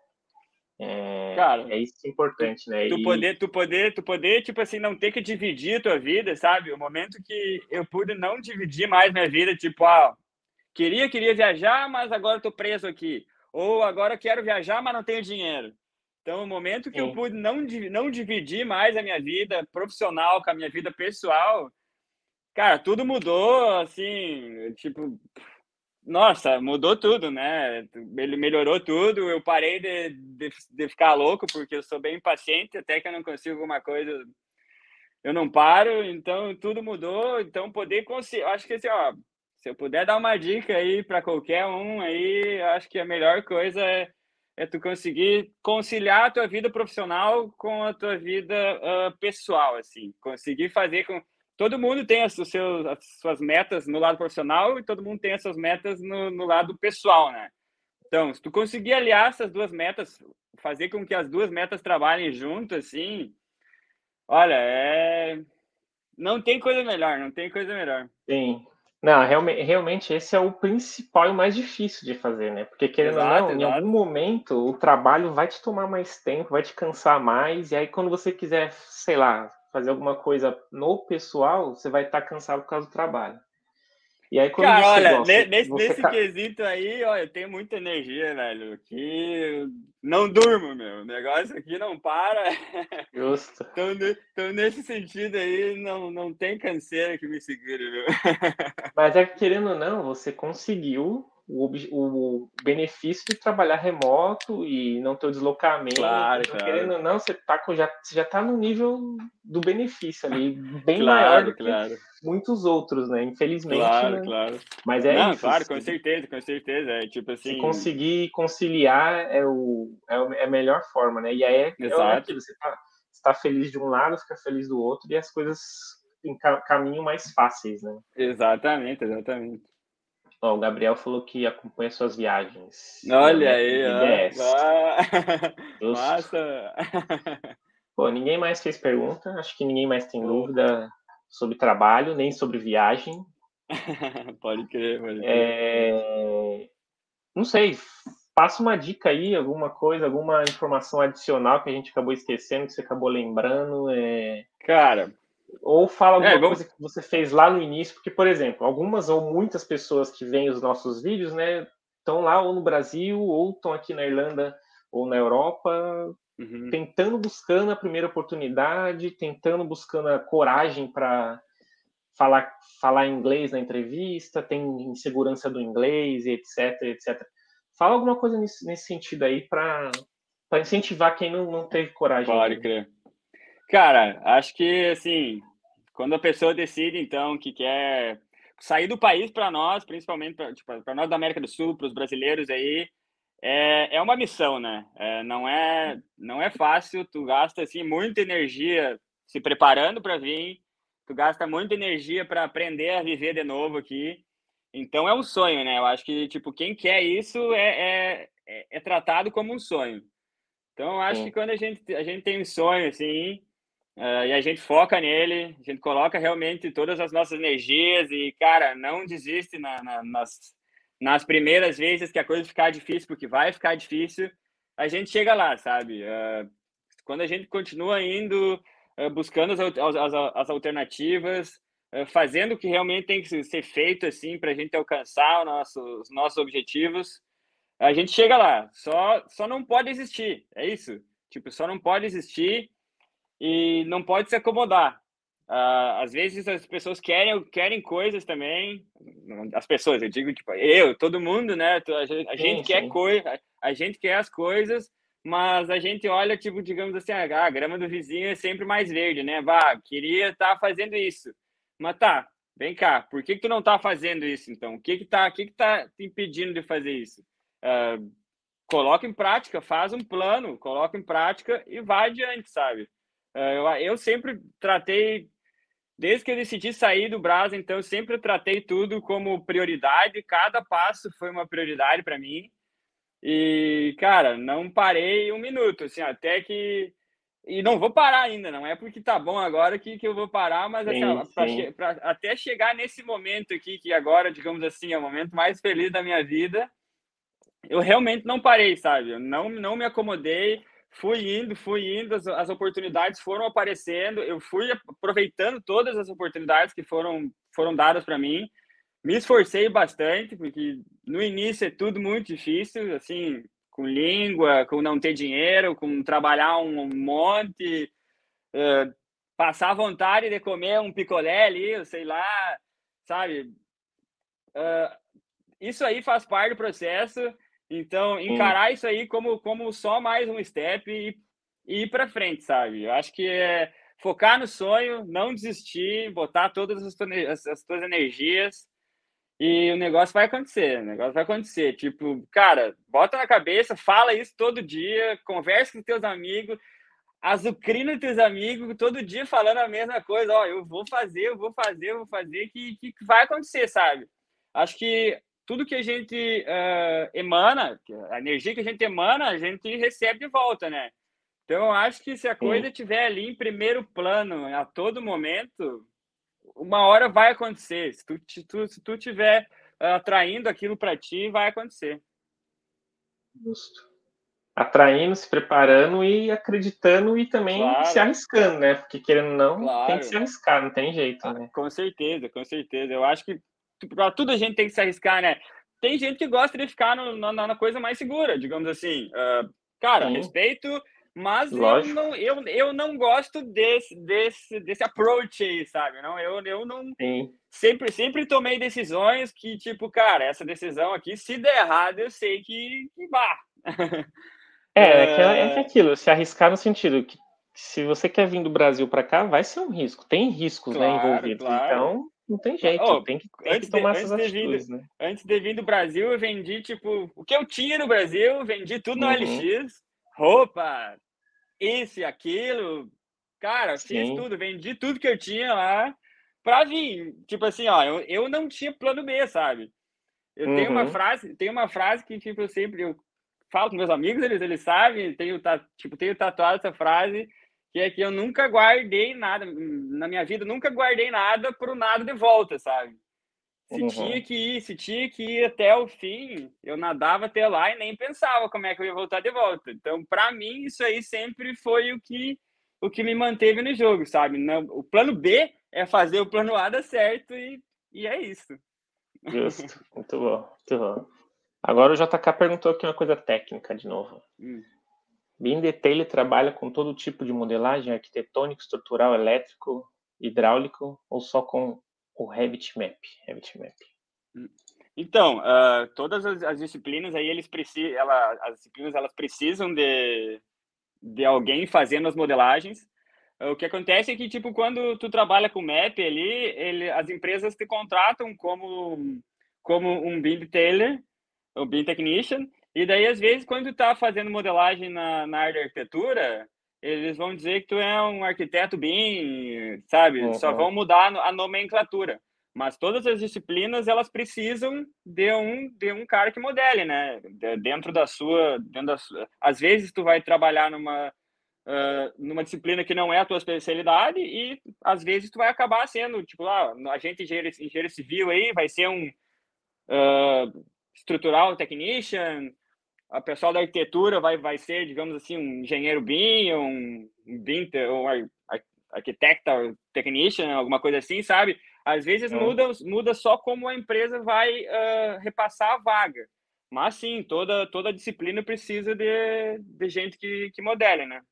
Speaker 1: É, Cara, é isso que é importante, né?
Speaker 2: Tu
Speaker 1: e...
Speaker 2: poder, tu poder, tu poder, tipo assim, não ter que dividir a tua vida, sabe? O momento que eu pude não dividir mais minha vida, tipo, ah, queria, queria viajar, mas agora tô preso aqui. Ou agora quero viajar, mas não tenho dinheiro. Então, o momento que Sim. eu pude não, não dividir mais a minha vida profissional com a minha vida pessoal, cara, tudo mudou, assim, tipo, nossa, mudou tudo, né? Ele melhorou tudo. Eu parei de, de, de, ficar louco, porque eu sou bem impaciente, até que eu não consigo alguma coisa, eu não paro. Então, tudo mudou. Então, poder conseguir. Acho que assim, ó, se eu puder dar uma dica aí para qualquer um, aí, acho que a melhor coisa é, é tu conseguir conciliar a tua vida profissional com a tua vida uh, pessoal, assim. Conseguir fazer com todo mundo tem as, seus, as suas metas no lado profissional e todo mundo tem as suas metas no, no lado pessoal, né? Então, se tu conseguir aliar essas duas metas, fazer com que as duas metas trabalhem junto, assim, olha, é... Não tem coisa melhor, não tem coisa melhor.
Speaker 1: Sim. Não, realmente, realmente esse é o principal e o mais difícil de fazer, né? Porque querendo exato, ou não, exato. em algum momento o trabalho vai te tomar mais tempo, vai te cansar mais, e aí quando você quiser, sei lá, fazer alguma coisa no pessoal, você vai estar tá cansado por causa do trabalho.
Speaker 2: E aí, quando Cara, você olha, gosta, nesse, nesse tá... quesito aí, olha, eu tenho muita energia, velho. Que não durmo, meu. O negócio aqui não para.
Speaker 1: Justo.
Speaker 2: então, então, nesse sentido aí, não, não tem canseira que me segure, meu.
Speaker 1: Mas é que, querendo ou não, você conseguiu o, o benefício de trabalhar remoto e não ter o deslocamento.
Speaker 2: Claro, então, claro.
Speaker 1: Querendo ou não, você, tá, já, você já está no nível do benefício ali, bem claro, maior do claro. que muitos outros, né? Infelizmente.
Speaker 2: Claro,
Speaker 1: né?
Speaker 2: claro.
Speaker 1: Mas é
Speaker 2: não,
Speaker 1: isso.
Speaker 2: Claro, com certeza, com certeza. É tipo assim.
Speaker 1: Se conseguir conciliar é, o, é, é a melhor forma, né? E aí é, é aquilo, você está tá feliz de um lado, fica feliz do outro, e as coisas em caminho mais fáceis, né?
Speaker 2: Exatamente, exatamente.
Speaker 1: Ó, o Gabriel falou que acompanha suas viagens.
Speaker 2: Olha aí, ó. Massa!
Speaker 1: Pô, ninguém mais fez pergunta. Acho que ninguém mais tem dúvida sobre trabalho, nem sobre viagem.
Speaker 2: pode crer, pode crer.
Speaker 1: É... Não sei, passa uma dica aí, alguma coisa, alguma informação adicional que a gente acabou esquecendo, que você acabou lembrando. É...
Speaker 2: Cara,
Speaker 1: ou fala alguma é, vamos... coisa que você fez lá no início, porque, por exemplo, algumas ou muitas pessoas que veem os nossos vídeos, né, estão lá ou no Brasil, ou estão aqui na Irlanda ou na Europa, uhum. tentando, buscando a primeira oportunidade, tentando, buscando a coragem para falar, falar inglês na entrevista, tem insegurança do inglês, etc, etc. Fala alguma coisa nesse, nesse sentido aí para incentivar quem não, não teve coragem.
Speaker 2: Pode crer. Cara, acho que assim, quando a pessoa decide então que quer sair do país para nós, principalmente para tipo, nós da América do Sul, para os brasileiros aí, é, é uma missão, né? É, não é não é fácil. Tu gasta assim muita energia se preparando para vir, tu gasta muita energia para aprender a viver de novo aqui. Então é um sonho, né? Eu acho que tipo quem quer isso é, é, é tratado como um sonho. Então eu acho Sim. que quando a gente a gente tem um sonho assim Uh, e a gente foca nele, a gente coloca realmente todas as nossas energias e, cara, não desiste na, na, nas, nas primeiras vezes que a coisa ficar difícil, porque vai ficar difícil, a gente chega lá, sabe? Uh, quando a gente continua indo, uh, buscando as, as, as alternativas, fazendo o que realmente tem que ser feito, assim, para a gente alcançar nosso, os nossos objetivos, a gente chega lá. Só, só não pode existir, é isso. Tipo, só não pode existir e não pode se acomodar. Uh, às vezes as pessoas querem, querem coisas também. As pessoas, eu digo, tipo, eu, todo mundo, né? A gente, a gente sim, quer coisa, a gente quer as coisas, mas a gente olha, tipo, digamos assim, ah, a grama do vizinho é sempre mais verde, né? Vá, queria estar tá fazendo isso. Mas tá, vem cá, por que, que tu não tá fazendo isso então? O que que tá, o que que tá te impedindo de fazer isso? Uh, coloca em prática, faz um plano, coloca em prática e vai adiante, sabe? Uh, eu, eu sempre tratei Desde que eu decidi sair do Brasil, então, eu sempre tratei tudo como prioridade, cada passo foi uma prioridade para mim. E, cara, não parei um minuto, assim, até que. E não vou parar ainda, não é porque tá bom agora que, que eu vou parar, mas assim, sim, pra, pra, até chegar nesse momento aqui, que agora, digamos assim, é o momento mais feliz da minha vida, eu realmente não parei, sabe? Eu não, não me acomodei fui indo, fui indo, as, as, oportunidades foram aparecendo, eu fui aproveitando todas as oportunidades que foram, foram dadas para mim, me esforcei bastante, porque no início é tudo muito difícil, assim, com língua, com não ter dinheiro, com trabalhar um monte, uh, passar vontade de comer um picolé ali, sei lá, sabe? Uh, isso aí faz parte do processo, então, encarar isso aí como, como só mais um step e, e ir para frente, sabe? Eu acho que é focar no sonho, não desistir, botar todas as, as, as tuas energias e o negócio vai acontecer. O negócio vai acontecer. Tipo, cara, bota na cabeça, fala isso todo dia, conversa com teus amigos, azucrina teus amigos, todo dia falando a mesma coisa. Ó, eu vou fazer, eu vou fazer, eu vou fazer, que, que vai acontecer, sabe? Acho que tudo que a gente uh, emana, a energia que a gente emana, a gente recebe de volta, né? Então, eu acho que se a coisa estiver ali em primeiro plano a todo momento, uma hora vai acontecer. Se tu, tu, se tu tiver uh, atraindo aquilo para ti, vai acontecer.
Speaker 1: Justo. Atraindo, se preparando e acreditando e também claro. se arriscando, né? Porque querendo ou não, claro. tem que se arriscar, não tem jeito, né?
Speaker 2: Com certeza, com certeza. Eu acho que para tudo a gente tem que se arriscar, né? Tem gente que gosta de ficar no, na, na, coisa mais segura, digamos assim. Uh, cara, Sim. respeito, mas eu não, eu, eu não gosto desse, desse, desse approach aí, sabe? Não, eu, eu não. Sim. Sempre, sempre tomei decisões que, tipo, cara, essa decisão aqui, se der errado, eu sei que, que vá.
Speaker 1: É, é, que, é que aquilo, se arriscar no sentido que se você quer vir do Brasil para cá, vai ser um risco. Tem riscos né, claro, né, envolvidos. Claro. Então, não tem jeito, oh, tem, que, tem que tomar de, essas atitudes,
Speaker 2: vindo,
Speaker 1: né?
Speaker 2: Antes de vir do Brasil, eu vendi, tipo, o que eu tinha no Brasil, vendi tudo no uhum. LX, roupa, isso e aquilo. Cara, Sim. fiz tudo, vendi tudo que eu tinha lá pra vir. Tipo assim, ó, eu, eu não tinha plano B, sabe? Eu uhum. tenho uma uhum. frase, tem uma frase que, tipo, eu sempre eu falo com meus amigos, eles, eles sabem, tenho, tipo, tenho tatuado essa frase, que é que eu nunca guardei nada, na minha vida, nunca guardei nada pro nada de volta, sabe? Se uhum. tinha que ir, se tinha que ir até o fim, eu nadava até lá e nem pensava como é que eu ia voltar de volta. Então, para mim, isso aí sempre foi o que o que me manteve no jogo, sabe? O plano B é fazer o plano A dar certo e, e é isso.
Speaker 1: Justo, muito bom, muito bom. Agora o JK perguntou aqui uma coisa técnica de novo. Hum. BIMDT ele trabalha com todo tipo de modelagem arquitetônico, estrutural, elétrico, hidráulico ou só com o Revit Map? Revit Map.
Speaker 2: Então, uh, todas as, as, disciplinas aí eles precisam, ela, as disciplinas elas precisam de, de alguém fazendo as modelagens. O que acontece é que tipo quando tu trabalha com Map ali, ele, as empresas te contratam como como um BIM detailer, um BIM technician, e daí, às vezes, quando tu tá fazendo modelagem na, na área de arquitetura, eles vão dizer que tu é um arquiteto bem, sabe? Uhum. Só vão mudar a nomenclatura. Mas todas as disciplinas, elas precisam de um, de um cara que modele, né? De, dentro da sua... Dentro da sua... Às vezes, tu vai trabalhar numa, uh, numa disciplina que não é a tua especialidade e, às vezes, tu vai acabar sendo, tipo, ah, a gente engenheiro, engenheiro civil aí vai ser um... Uh, estrutural technician, a pessoal da arquitetura vai, vai ser, digamos assim, um engenheiro BIM, um, BIM, um arquitecta, technician, alguma coisa assim, sabe? Às vezes é. muda, muda só como a empresa vai uh, repassar a vaga. Mas sim, toda, toda disciplina precisa de, de gente que, que modele, né?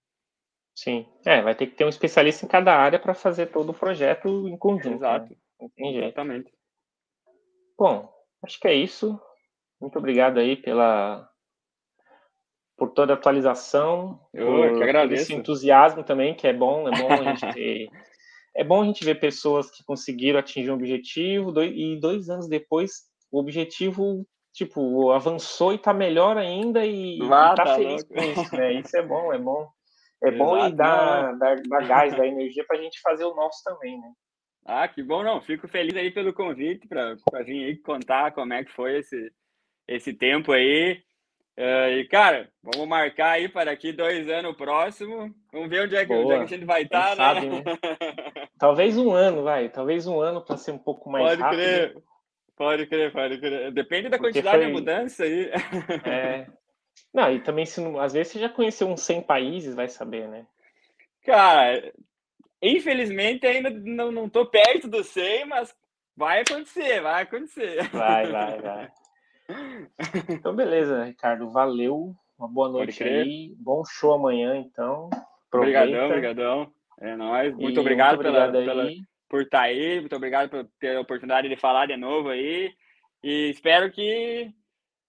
Speaker 1: Sim. É, vai ter que ter um especialista em cada área para fazer todo o projeto em conjunto. Né?
Speaker 2: Exato.
Speaker 1: Né?
Speaker 2: Exatamente.
Speaker 1: Bom, acho que é isso. Muito obrigado aí pela por toda a atualização,
Speaker 2: Eu
Speaker 1: por
Speaker 2: que agradeço.
Speaker 1: esse entusiasmo também, que é bom, é bom a gente ter é bom a gente ver pessoas que conseguiram atingir um objetivo dois, e dois anos depois o objetivo tipo avançou e está melhor ainda e,
Speaker 2: Ah,
Speaker 1: e tá
Speaker 2: tá
Speaker 1: feliz
Speaker 2: louco.
Speaker 1: com isso, né? Isso é bom, é bom. É bom e
Speaker 2: Exato,
Speaker 1: dá, dá, dá gás, dá energia para a gente fazer o nosso também, né?
Speaker 2: Ah, que bom, não. Fico feliz aí pelo convite para vir aí contar como é que foi esse, esse tempo aí. Eh, e, cara, vamos marcar aí para daqui dois anos próximo. Vamos ver onde é que, onde é que a gente vai estar,
Speaker 1: sabe,
Speaker 2: né?
Speaker 1: Talvez um ano, vai. Talvez um ano para ser um pouco mais
Speaker 2: Pode
Speaker 1: rápido.
Speaker 2: crer. Pode crer, pode crer. Depende da
Speaker 1: Porque
Speaker 2: quantidade
Speaker 1: foi-
Speaker 2: de mudança aí.
Speaker 1: É. Não, e também se não- às vezes você já conheceu uns 100 países, vai saber, né?
Speaker 2: Cara, infelizmente ainda não, não tô perto do 100, mas vai acontecer, vai acontecer.
Speaker 1: Vai, vai, vai. Então, beleza, Ricardo. Valeu. Uma boa noite aí. Bom show amanhã, então. Aproveita.
Speaker 2: Obrigadão, obrigadão. É nóis.
Speaker 1: E
Speaker 2: Muito obrigado,
Speaker 1: muito
Speaker 2: pela,
Speaker 1: obrigado
Speaker 2: pela-
Speaker 1: aí.
Speaker 2: por estar aí, muito obrigado por ter a oportunidade de falar de novo aí. E espero que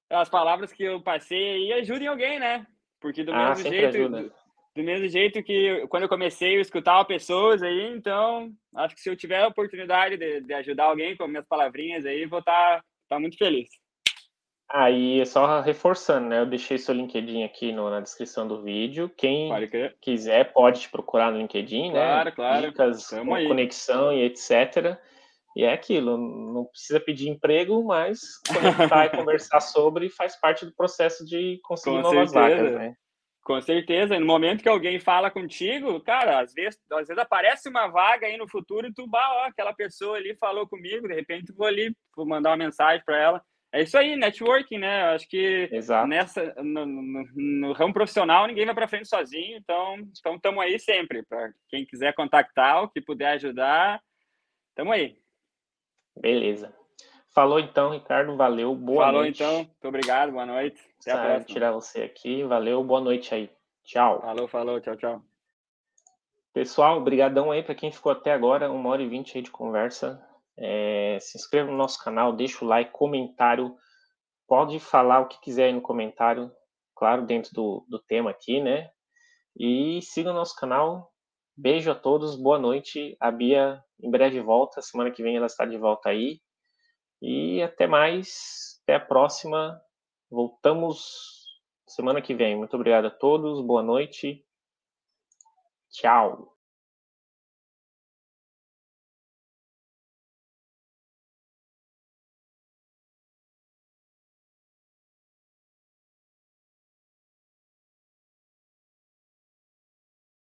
Speaker 2: as palavras que eu passei aí ajudem alguém, né? Porque do
Speaker 1: Ah,
Speaker 2: mesmo jeito, do, do mesmo jeito que quando eu comecei eu escutava pessoas aí, então acho que se eu tiver a oportunidade de, de ajudar alguém com minhas palavrinhas aí, vou estar tá, muito feliz.
Speaker 1: Aí, é só reforçando, né? Eu deixei seu LinkedIn aqui no- na descrição do vídeo. Quem
Speaker 2: crer.
Speaker 1: quiser pode te procurar no LinkedIn,
Speaker 2: Claro,
Speaker 1: né?
Speaker 2: claro.
Speaker 1: Dicas,
Speaker 2: Tamo
Speaker 1: com
Speaker 2: aí.
Speaker 1: conexão e etc. E é aquilo, não precisa pedir emprego, mas conectar e conversar sobre faz parte do processo de conseguir
Speaker 2: Com
Speaker 1: novas
Speaker 2: certeza.
Speaker 1: vagas, né?
Speaker 2: Com certeza. E no momento que alguém fala contigo, cara, às vezes, às vezes aparece uma vaga aí no futuro e tu, bah, ó, aquela pessoa ali falou comigo, de repente vou ali, vou mandar uma mensagem para ela. É isso aí, networking, né? Acho que
Speaker 1: Exato.
Speaker 2: nessa no, no, no ramo profissional ninguém vai para frente sozinho, então então estamos aí sempre para quem quiser contactar, o que puder ajudar, estamos aí.
Speaker 1: Beleza. Falou então, Ricardo. Valeu. Boa
Speaker 2: Falou
Speaker 1: noite.
Speaker 2: então, muito obrigado, boa noite, até a
Speaker 1: Sabe,
Speaker 2: próxima.
Speaker 1: tirar você aqui. Valeu. Boa noite aí. Tchau.
Speaker 2: Falou, falou, tchau, tchau.
Speaker 1: Pessoal, brigadão aí para quem ficou até agora, uma hora e vinte aí de conversa. É, se inscreva no nosso canal, deixa o like, comentário. Pode falar o que quiser aí no comentário, claro, dentro do, do tema aqui, né? E siga o nosso canal. Beijo a todos, boa noite. A Bia em breve volta, semana que vem ela está de volta aí. E até mais, até a próxima. Voltamos semana que vem. Muito obrigado a todos, boa noite. Tchau.